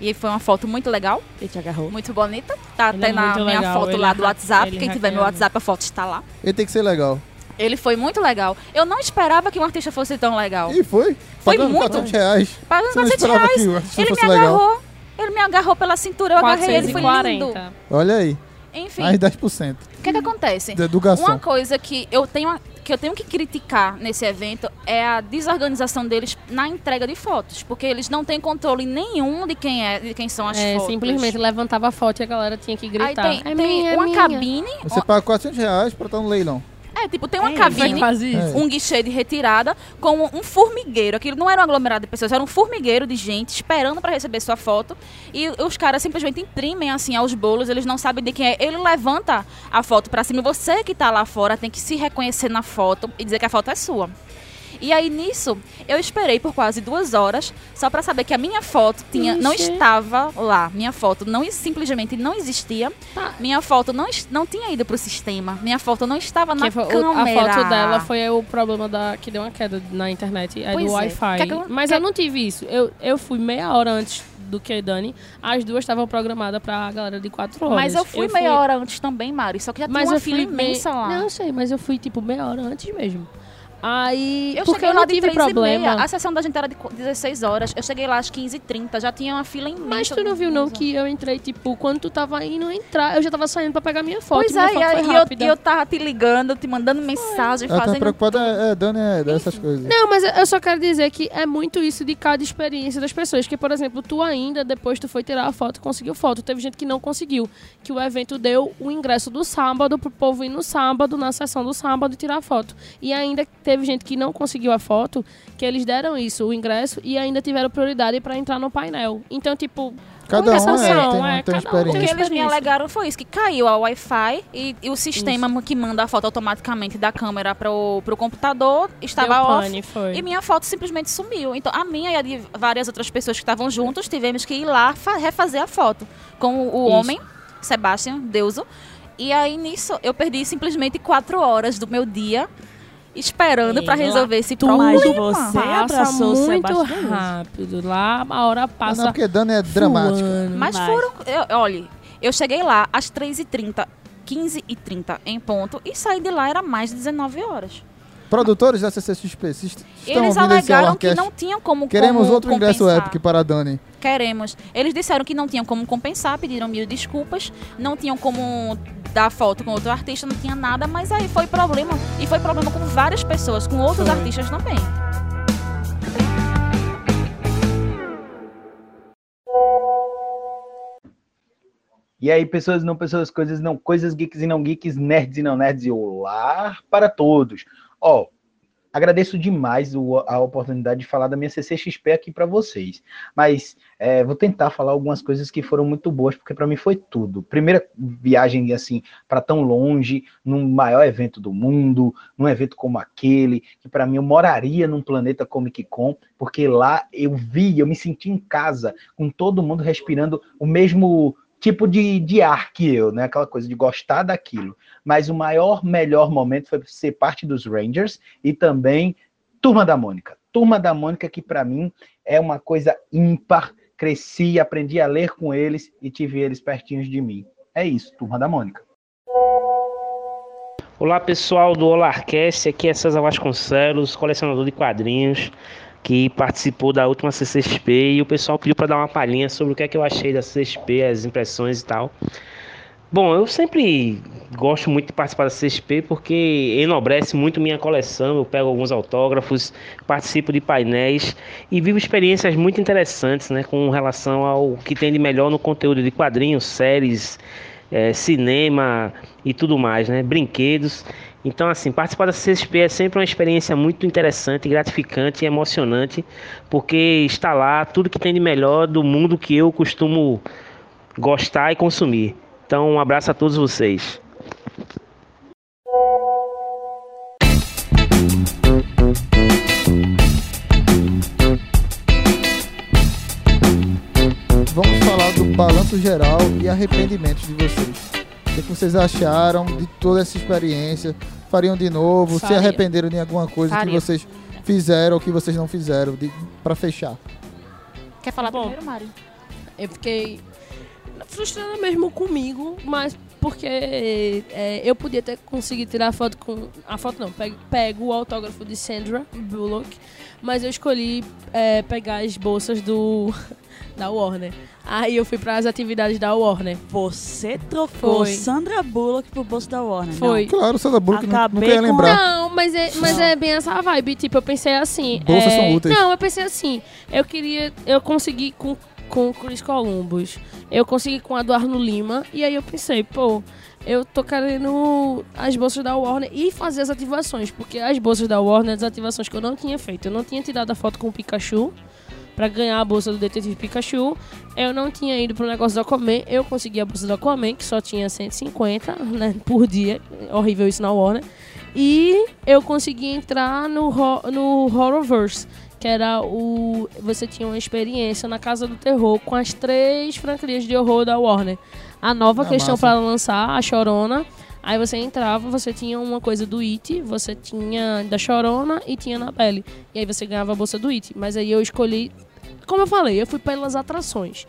E foi uma foto muito legal, Ele te agarrou. muito bonita. Tá Ele até é na minha legal, foto ele lá é do ha- WhatsApp. Quem tiver meu. WhatsApp, a foto está lá. Ele tem que ser legal. Ele foi muito legal. Eu não esperava que um artista fosse tão legal. E foi. Foi Pagando muito. 400 reais. Pagando Você não 400 esperava reais. que o artista Ele me fosse legal. agarrou. Ele me agarrou pela cintura, eu agarrei ele, foi lindo. 440. Olha aí. Enfim, Mais 10% o que que acontece? do garçom. Uma coisa que eu tenho que eu tenho que criticar nesse evento é a desorganização deles na entrega de fotos, porque eles não têm controle nenhum de quem é, de quem são as É, fotos. simplesmente levantava a foto e a galera tinha que Aí gritar. tem, é tem minha, é uma minha. cabine, Você paga 400 reais pra estar no leilão. É, tipo, tem uma É, cabine, um guichê de retirada com um formigueiro. Aquilo não era um aglomerado de pessoas, era um formigueiro de gente esperando para receber sua foto. E os caras simplesmente imprimem assim aos bolos, eles não sabem de quem é. Ele levanta a foto para cima. Você que tá lá fora tem que se reconhecer na foto e dizer que a foto é sua. E aí nisso, eu esperei por quase duas horas só para saber que a minha foto tinha, não estava lá. Minha foto não simplesmente não existia. Tá. Minha foto não, não tinha ido pro sistema. Minha foto não estava na Que foi- o- câmera. a foto dela foi o problema da que deu uma queda na internet, é Pois do é. Wi-Fi. Que eu- Mas quer- eu não tive isso. Eu, eu fui meia hora antes do que Dani. As duas estavam programadas pra galera de quatro horas. Mas eu fui meia hora antes também, Mari. Só que já tinha Mas uma eu fila fui imensa lá. Não, eu sei, mas eu fui tipo meia hora antes mesmo. Aí, Eu porque cheguei eu não lá de tive 3 problema. meia. A sessão da gente era de qu- 16 horas. Eu cheguei lá às 15h30. Já tinha uma fila imensa. Mas tu não viu não que eu entrei, tipo, quando tu tava indo entrar, eu já tava saindo pra pegar minha foto. Pois minha é, foto e, foi e eu, rápida. e eu tava te ligando, te mandando mensagem, tá fazendo. preocupada, é, é, Dani é dessas coisas. Não, mas eu só quero dizer que é muito isso de cada experiência das pessoas. Que, por exemplo, tu ainda, depois tu foi tirar a foto, conseguiu foto. Teve gente que não conseguiu. Que o evento deu o ingresso do sábado pro povo ir no sábado, na sessão do sábado, tirar foto. E ainda teve gente que não conseguiu a foto, que eles deram isso, o ingresso, e ainda tiveram prioridade pra entrar no painel. Então, tipo, Cada um é, tem, é, tem cada um O que eles me alegaram foi isso, que caiu a Wi-Fi e, e o sistema que manda a foto automaticamente da câmera pro, pro computador estava deu off. pane, foi. E minha foto simplesmente sumiu. Então, a minha e a de várias outras pessoas que estavam juntos, tivemos que ir lá fa- refazer a foto. Com o Isso. homem, Sebastian Deuso. E aí, nisso, eu perdi simplesmente quatro horas do meu dia esperando pra Ela- resolver esse Tu, problema. você Passa muito rápido. Lá, a hora Não, passa porque Dani é dramática. voando. Mas Mas- foram. Eu, olha, eu cheguei lá às 3h30, 15h30 em ponto e saí de lá era mais de 19 horas. Produtores da CCXP, se estão Eles alegaram que não tinham como queremos como outro ingresso compensar. Epic para a Dani. Queremos. Eles disseram que não tinham como compensar, pediram mil desculpas, não tinham como dar foto com outro artista, não tinha nada, mas aí foi problema. E foi problema com várias pessoas, com outros Foi. artistas também. E aí, pessoas não pessoas, coisas não, coisas geeks e não geeks, nerds e não nerds, e olá para todos. Ó, agradeço demais o- a oportunidade de falar da minha CCXP aqui para vocês. Mas é, vou tentar falar algumas coisas que foram muito boas, porque para mim foi tudo. Primeira viagem assim para tão longe, num maior evento do mundo, num evento como aquele, que para mim eu moraria num planeta Comic Con, porque lá eu vi, eu me senti em casa, com todo mundo respirando o mesmo tipo de, de ar que eu, né? Aquela coisa de gostar daquilo. Mas o maior, melhor momento foi ser parte dos Rangers e também Turma da Mônica. Turma da Mônica, que para mim é uma coisa ímpar. Cresci, aprendi a ler com eles e tive eles pertinhos de mim. É isso, Turma da Mônica. Olá pessoal do Olarcast, aqui é César Vasconcelos, colecionador de quadrinhos, que participou da última CCXP e o pessoal pediu para dar uma palhinha sobre o que é que eu achei da CCXP, as impressões e tal. Bom, eu sempre gosto muito de participar da CCXP porque enobrece muito minha coleção. Eu pego alguns autógrafos, participo de painéis e vivo experiências muito interessantes né, com relação ao que tem de melhor no conteúdo de quadrinhos, séries, eh, cinema e tudo mais, né? Brinquedos. Então, assim, participar da CCXP é sempre uma experiência muito interessante, gratificante e emocionante, porque está lá tudo que tem de melhor do mundo que eu costumo gostar e consumir. Então, um abraço a todos vocês. Vamos falar do balanço geral e arrependimentos de vocês. O que, que vocês acharam de toda essa experiência? Fariam de novo? Se Faria. arrependeram de alguma coisa Faria. que vocês fizeram ou que vocês não fizeram? Pra fechar. Quer falar Bom. primeiro, Mari? Eu fiquei frustrada mesmo comigo, mas porque é, eu podia ter conseguido tirar a foto com. A foto não, pego, pego o autógrafo de Sandra Bullock, mas eu escolhi é, pegar as bolsas do. Da Warner. Aí eu fui para as atividades da Warner. Você trocou Foi. Sandra Bullock pro bolso da Warner. Foi. Claro, Sandra Bullock não, Acabei ia com- lembrar. Não, mas é, mas Não. é bem essa vibe. Tipo, eu pensei assim. Bolsas é, são úteis. Não, eu pensei assim. Eu queria. Eu consegui com com o Chris Columbus. Eu consegui com a do Arno Lima. E aí eu pensei, pô, eu tô querendo as bolsas da Warner e fazer as ativações. Porque as bolsas da Warner, as ativações que eu não tinha feito. Eu não tinha tirado a foto com o Pikachu pra ganhar a bolsa do Detetive Pikachu. Eu não tinha ido pro negócio do Aquaman. Eu consegui a bolsa do Aquaman, que só tinha 150 né, por dia. Horrível isso na Warner. E eu consegui entrar no, no Horrorverse, que era o. Você tinha uma experiência na Casa do Terror com as três franquias de horror da Warner. A nova Ah, questão para lançar, a Chorona. Aí você entrava, você tinha uma coisa do It, você tinha da Chorona e tinha na pele. E aí você ganhava a bolsa do It. Mas aí eu escolhi. Como eu falei, eu fui pelas atrações.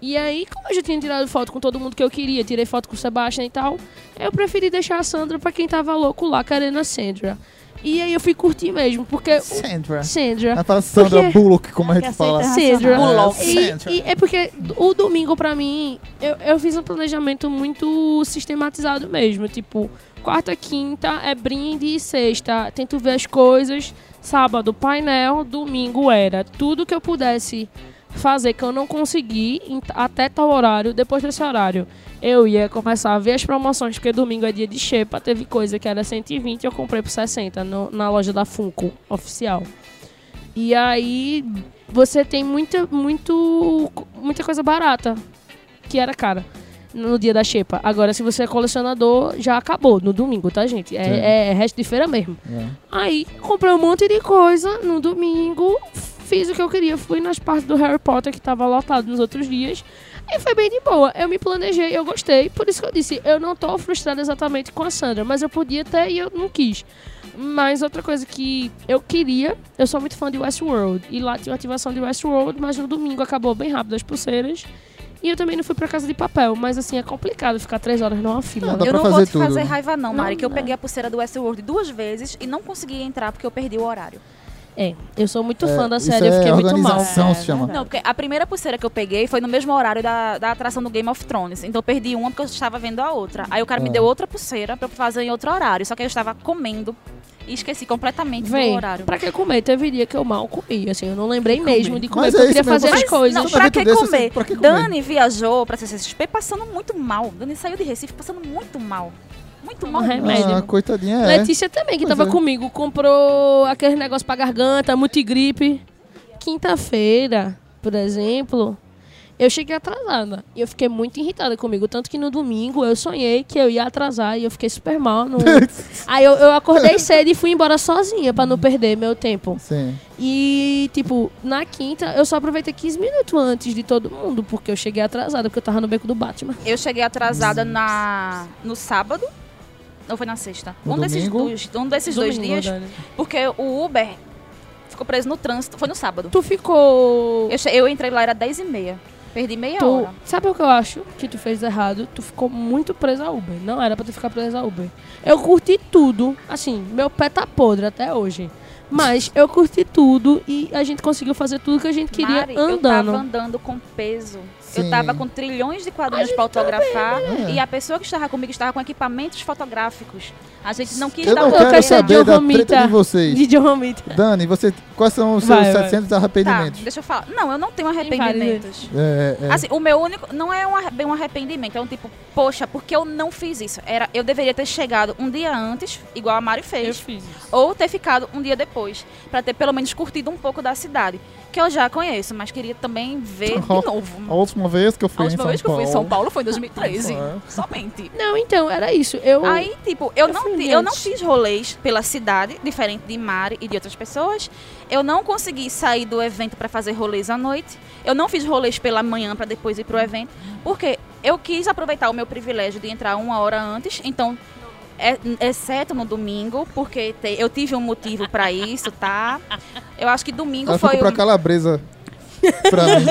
E aí, como eu já tinha tirado foto com todo mundo que eu queria, tirei foto com o Sebastian e tal, eu preferi deixar a Sandra pra quem tava louco lá, querendo a Sandra. E aí eu fui curtir mesmo, porque. o- Sandra. Sandra. Ela fala Sandra Porque- Bullock, como a gente fala. Sandra. Bullock. E, Sandra. e é porque o domingo, pra mim, eu, eu fiz um planejamento muito sistematizado mesmo. Tipo, quarta, quinta é brinde e sexta. Tento ver as coisas. Sábado, painel. Domingo era tudo que eu pudesse fazer que eu não consegui até tal horário. Depois desse horário, eu ia começar a ver as promoções, porque domingo é dia de Xepa. Teve coisa que era 120 eu comprei por 60 no- na loja da Funko oficial. E aí você tem muita, muito, muita coisa barata, que era cara, no dia da Xepa. Agora, se você é colecionador, já acabou no domingo, tá, gente? É, é resto de feira mesmo. É. Aí comprei um monte de coisa no domingo, fiz o que eu queria, fui nas partes do Harry Potter que tava lotado nos outros dias. E foi bem de boa. Eu me planejei, eu gostei. Por isso que eu disse, eu não tô frustrada exatamente com a Sandra, mas eu podia ter e eu não quis. Mas outra coisa que eu queria, eu sou muito fã de Westworld. E lá tinha uma ativação de Westworld, mas no domingo acabou bem rápido as pulseiras. E eu também não fui pra casa de papel, mas assim, é complicado ficar três horas numa fila. Dá eu não vou fazer te tudo. fazer raiva não, Não, Mari, que eu não. peguei a pulseira do Westworld duas vezes e não consegui entrar porque eu perdi o horário. É, eu sou muito É, fã da isso série, eu é fiquei muito mal. organização, se chama. Não, porque a primeira pulseira que eu peguei foi no mesmo horário da, da atração do Game of Thrones. Então eu perdi uma porque eu estava vendo a outra. Aí o cara me Ah. deu outra pulseira pra eu fazer em outro horário. Só que eu estava comendo e esqueci completamente do Véi, horário. pra que comer? Teve dia que eu mal comi, assim, eu não lembrei mesmo de comer, Mas porque é eu queria mesmo, fazer as coisas. Não, pra que desse, comer? assim, pra que comer? Dani viajou pra CCXP passando muito mal. Dani saiu de Recife passando muito mal. Muito mal. Remédio. Ah, coitadinha, é. Letícia também, que Pois tava é. comigo, comprou aquele negócio pra garganta, multigripe. Quinta-feira, por exemplo, eu cheguei atrasada. E eu fiquei muito irritada comigo. Tanto que no domingo eu sonhei que eu ia atrasar e eu fiquei super mal. no- Aí eu, eu acordei cedo e fui embora sozinha pra não perder meu tempo. Sim. E, tipo, na quinta eu só aproveitei 15 minutos antes de todo mundo, porque eu cheguei atrasada, porque eu tava no beco do Batman. Eu cheguei atrasada na, no sábado. Ou foi na sexta? No um, desses, dois, um desses dois Domingo, dias. Dani. Porque o Uber ficou preso no trânsito. Foi no sábado. Tu ficou. Eu, eu entrei lá, era 10 e meia. Perdi meia Tu, hora. sabe o que eu acho que tu fez errado? Tu ficou muito presa a Uber. Não era pra tu ficar presa a Uber. Eu curti tudo. Assim, meu pé tá podre até hoje. Mas eu curti tudo e a gente conseguiu fazer tudo que a gente queria Mari, eu andando. tava andando com peso. Sim. Eu tava com trilhões de quadrinhos pra autografar. né? E a pessoa que estava comigo estava com equipamentos fotográficos. A gente não quis Eu dar não quero saber da treta de vocês. De John Romita. Dani, você, quais são os Vai, seus vai. 700 Tá, arrependimentos? deixa eu falar. Não, eu não tenho arrependimentos. É, é. Assim, o meu único. Não é um, bem um arrependimento. É um tipo, poxa, porque eu não fiz isso? Era, eu deveria ter chegado um dia antes, igual a Mari Eu fez. fiz isso. Ou ter ficado um dia depois. Pra ter pelo menos curtido um pouco da cidade. Que eu já conheço, mas queria também ver de novo. A última vez que eu fui em última São vez que eu fui em Paulo. São Paulo foi em 2013. É. Somente. Não, então, era isso. Eu. Aí, tipo, eu, Eu não, ti- eu não fiz rolês pela cidade, diferente de Mari e de outras pessoas. Eu não consegui sair do evento pra fazer rolês à noite. Eu não fiz rolês pela manhã pra depois ir pro evento. Porque eu quis aproveitar o meu privilégio de entrar uma hora antes. Então, é- exceto no domingo, porque te- eu tive um motivo pra isso, tá? Eu acho que domingo Ela foi. ficou pra o- calabresa pra mim.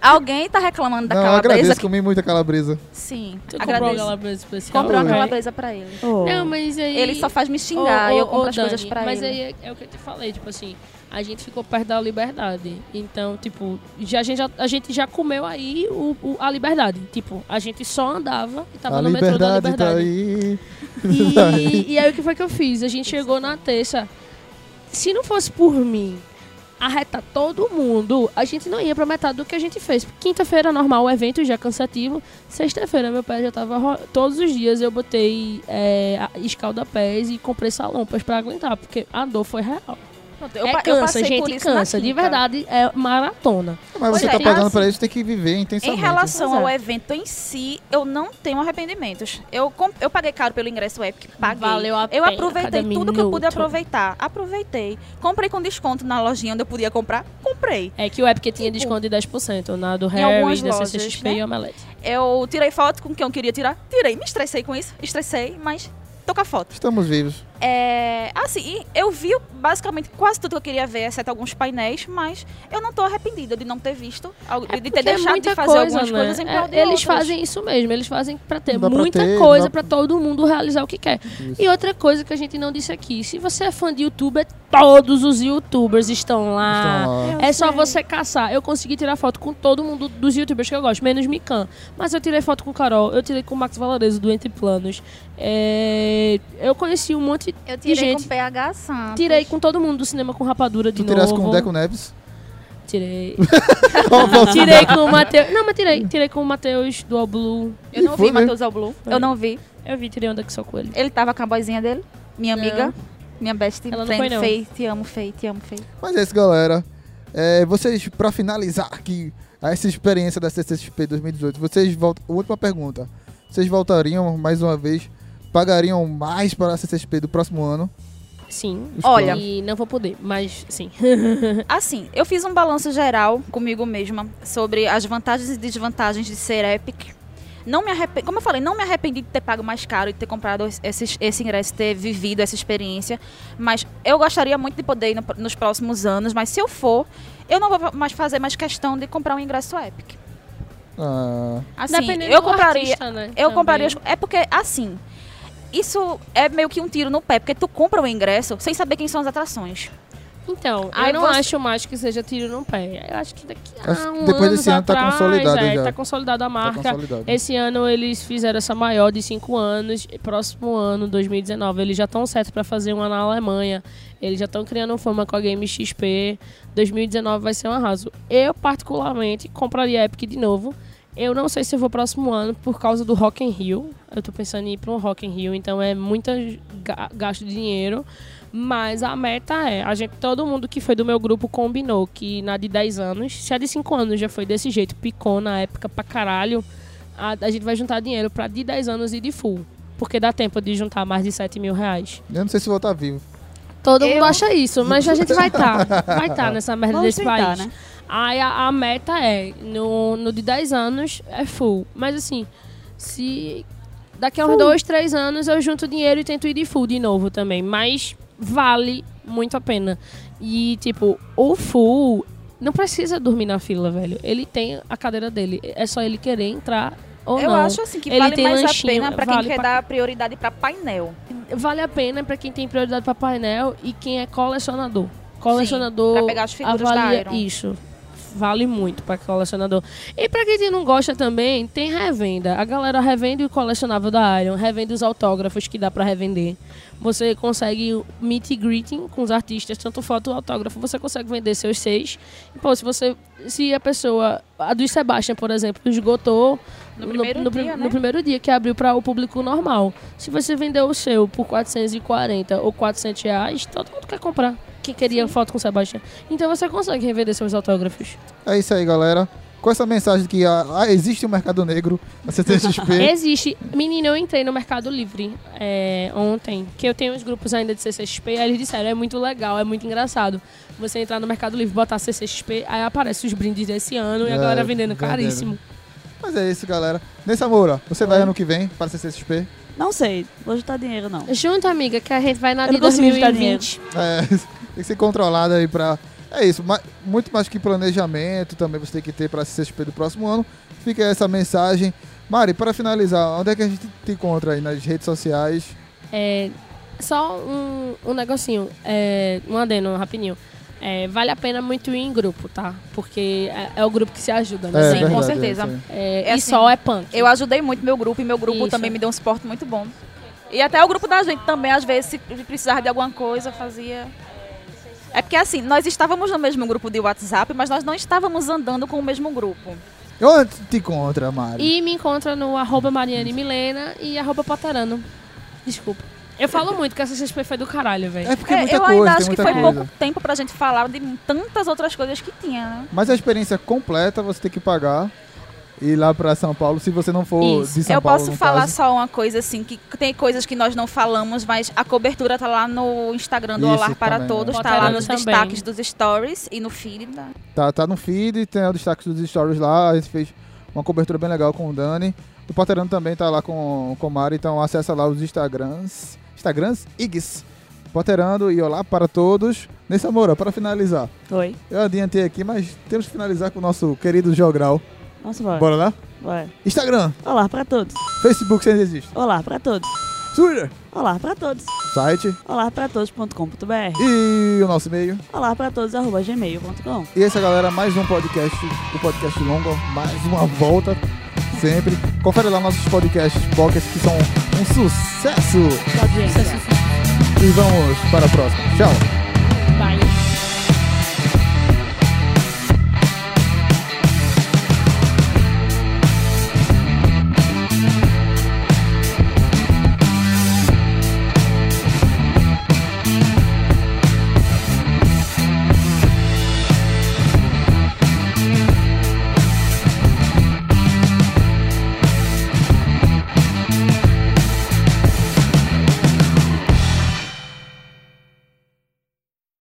Alguém tá reclamando da Não, eu calabresa. agradeço, que- comi muita calabresa. Sim, Tu comprou agradeço. aquela coisa especial? Comprou a Vai. calabresa pra ele. Não, mas aí. Ele só faz me xingar e eu compro as coisas Dani, pra mas ele. aí é, é o que eu te falei, tipo assim, a gente ficou perto da liberdade. Então, tipo, já, a, gente já, a gente já comeu aí o, o- a liberdade. Tipo, a gente só andava e tava a no metrô da liberdade tá aí. E, e aí o que foi que eu fiz? A gente chegou na terça. Se não fosse por mim, arretar todo mundo, a gente não ia pra metade do que a gente fez. Quinta-feira, normal, o evento já cansativo. Sexta-feira, meu pé já tava. Todos os dias eu botei é, escalda-pés e comprei salompas pra aguentar, porque a dor foi real. Eu é eu cansa, passei por gente, cansa. De verdade, é maratona. Mas você Pois tá é, pagando assim, pra isso, tem que viver Em intensamente. relação Pois é. ao evento em si, eu não tenho arrependimentos. Eu, eu paguei caro pelo ingresso Epic, paguei. Valeu a eu pena aproveitei cada tudo que eu pude minuto. aproveitar. Aproveitei. Comprei com desconto na lojinha onde eu podia comprar. Comprei. É que o Epic tinha desconto de 10% na do Em Harry, da CCXP né? e Omelete. Eu tirei foto com quem eu queria tirar. Tirei. Me estressei com isso. Estressei, mas tô com a foto. Estamos vivos. É, assim, eu vi basicamente quase tudo que eu queria ver, exceto alguns painéis, mas eu não tô arrependida de não ter visto, al- de ter É é deixado muita de fazer coisa, algumas né? coisas em É, prol de Eles outras. fazem isso mesmo, eles fazem pra ter pra muita ter, coisa dá- pra todo mundo realizar o que quer. E outra coisa que a gente não disse aqui, se você é fã de youtuber, todos os youtubers estão lá. Estão lá. É só você caçar. Eu consegui tirar foto com todo mundo dos youtubers que eu gosto, menos Mikan. Mas eu tirei foto com Carol, eu tirei com o Max Valarezo do Entre Planos. É, Eu conheci um monte Eu tirei gente. com PH Santos. Tirei com todo mundo do cinema com rapadura de Tu novo. com o Deco Neves? Tirei. Tirei com o Matheus. Não, mas tirei. Tirei com o Matheus do All Blue. Eu não Foi vi mesmo? Matheus Al Blue. Eu não vi. Eu vi, tirei onda que só com ele. Ele tava com a boizinha dele, minha Não. amiga, minha best Ela não friend, foi, não. Fei. Te amo, Fei, te amo, Fei. Mas é isso, galera. É, vocês, pra finalizar aqui essa experiência da CCXP 2018, vocês voltam. Última pergunta. Vocês voltariam mais uma vez? Pagariam mais para a CCXP do próximo ano? Sim. Os Olha. planos? E não vou poder, mas sim. Assim, eu fiz um balanço geral comigo mesma sobre as vantagens e desvantagens de ser Epic. Não me arrependi, como eu falei, não me arrependi de ter pago mais caro e ter comprado esse, esse ingresso, ter vivido essa experiência. Mas eu gostaria muito de poder ir no- nos próximos anos. Mas se eu for, eu não vou mais fazer mais questão de comprar um ingresso Epic. Ah, Assim, Dependendo eu do compraria. artista, né, eu também. compraria. É porque, assim. Isso é meio que um tiro no pé, porque tu compra o ingresso sem saber quem são as atrações. Então, Aí eu não você- acho mais que seja tiro no pé. Eu acho que daqui a um depois anos desse ano tá atrás, consolidado é, já. Tá consolidada a tá marca. consolidado. Esse ano eles fizeram essa maior de 5 anos. E Próximo ano, 2019, eles já estão certos para fazer uma na Alemanha. Eles já estão criando fama com a Game XP. 2019 vai ser um arraso. Eu, particularmente, compraria Epic de novo. Eu não sei se eu vou próximo ano por causa do Rock in Rio. Eu tô pensando em ir para um Rock in Rio, então é muito ga- gasto de dinheiro. Mas a meta é, a gente, todo mundo que foi do meu grupo combinou que na de 10 anos, se a de 5 anos já foi desse jeito, picou na época pra caralho, a, a gente vai juntar dinheiro pra de 10 anos e de full. Porque dá tempo de juntar mais de 7 mil reais. Eu não sei se vou estar vivo. Todo mundo Eu- acha isso, mas a gente vai estar. Vai estar nessa merda Vamos desse tentar, país. né? Aí a, a meta é, no, no de 10 anos, é full. Mas assim, se daqui a uns 2, 3 anos eu junto dinheiro e tento ir de full de novo também. Mas vale muito a pena. E tipo, o full não precisa dormir na fila, velho. Ele tem a cadeira dele. É só ele querer entrar ou eu não. acho assim que Ele vale mais lanchinho, a pena pra quem vale quer pra- dar prioridade pra painel. Vale a pena pra quem tem prioridade pra painel e quem é colecionador. Colecionador pra pegar as figuras da avalia Iron. isso. Vale muito pra colecionador. E pra quem não gosta também, tem revenda. A galera revende o colecionável da Iron, revende os autógrafos que dá pra revender. Você consegue meet and greeting com os artistas, tanto foto ou autógrafo, você consegue vender seus seis. E, pô, se você se a pessoa, a do Sebastian, por exemplo, esgotou No primeiro no, dia, no né? primeiro dia que abriu para o público normal. Se você vender o seu por 440 ou 400 reais, todo mundo quer comprar. Quem queria foto com o Sebastião. Então você consegue revender seus autógrafos. É isso aí, galera. Com essa mensagem de que ah, ah, existe um mercado negro na CCXP. Existe. Menina, eu entrei no Mercado Livre é, ontem, que eu tenho uns grupos ainda de CCXP, aí eles disseram, é muito legal, é muito engraçado. Você entrar no Mercado Livre, botar CCXP, aí aparece os brindes desse ano e a É, galera vendendo vendendo. caríssimo. Mas é isso, galera. Nessa Moura, você vai ano que vem para a CCXP? Não sei, vou juntar dinheiro não. Junto, amiga, que a gente vai na Eu de não consigo juntar 2020. É, tem que ser controlado aí pra. É isso, muito mais que planejamento também você tem que ter pra CCXP do próximo ano. Fica essa mensagem. Mari, para finalizar, onde é que a gente te encontra aí nas redes sociais? É, só um, um negocinho, é, um adendo rapidinho. É, vale a pena muito ir em grupo, tá? Porque é, é o grupo que se ajuda, né? É, Sim, verdade, com certeza. É, É e assim, só é punk. Eu ajudei muito meu grupo e meu grupo Isso. também me deu um suporte muito bom. E até o grupo da gente também, às vezes, se precisar de alguma coisa, fazia. É porque assim, nós estávamos no mesmo grupo de WhatsApp, mas nós não estávamos andando com o mesmo grupo. Onde te encontra, Mari? E me encontra no arroba Mariane Milena e arroba Poterano. Desculpa. Eu falo muito que essa CXP foi do caralho, velho. É porque É, muita eu coisa, ainda acho que foi coisa. pouco tempo pra gente falar de tantas outras coisas que tinha, né? Mas a experiência completa você tem que pagar ir lá pra São Paulo se você não for Isso. de São eu Paulo. posso no falar caso. só uma coisa assim, que tem coisas que nós não falamos, mas a cobertura tá lá no Instagram do Isso Olar para também, Todos, né? tá lá nos também. destaques dos stories e no feed. Da... Tá, tá no feed, tem o destaque dos stories lá. A gente fez uma cobertura bem legal com o Dani. O Poterano também tá lá com, com o Mari, então acessa lá os Instagrams. Instagrams, Igs. Poterando e olá para todos. Nesse amor, para finalizar. Oi. Eu adiantei aqui, mas temos que finalizar com o nosso querido Geogral. Nossa, bora. Bora lá? Vai. Instagram, Olá pra todos. Facebook, se ainda existe. Olá pra todos. Twitter, Olá pra todos. site Olá pra todos.com.br. e o nosso e-mail. Olá pra todos, arroba gmail.com. E essa galera, mais um podcast, o podcast longo, mais uma volta, sempre. Confere lá nossos podcasts pockets que são um sucesso. Tchau, gente. E vamos para a próxima. Tchau.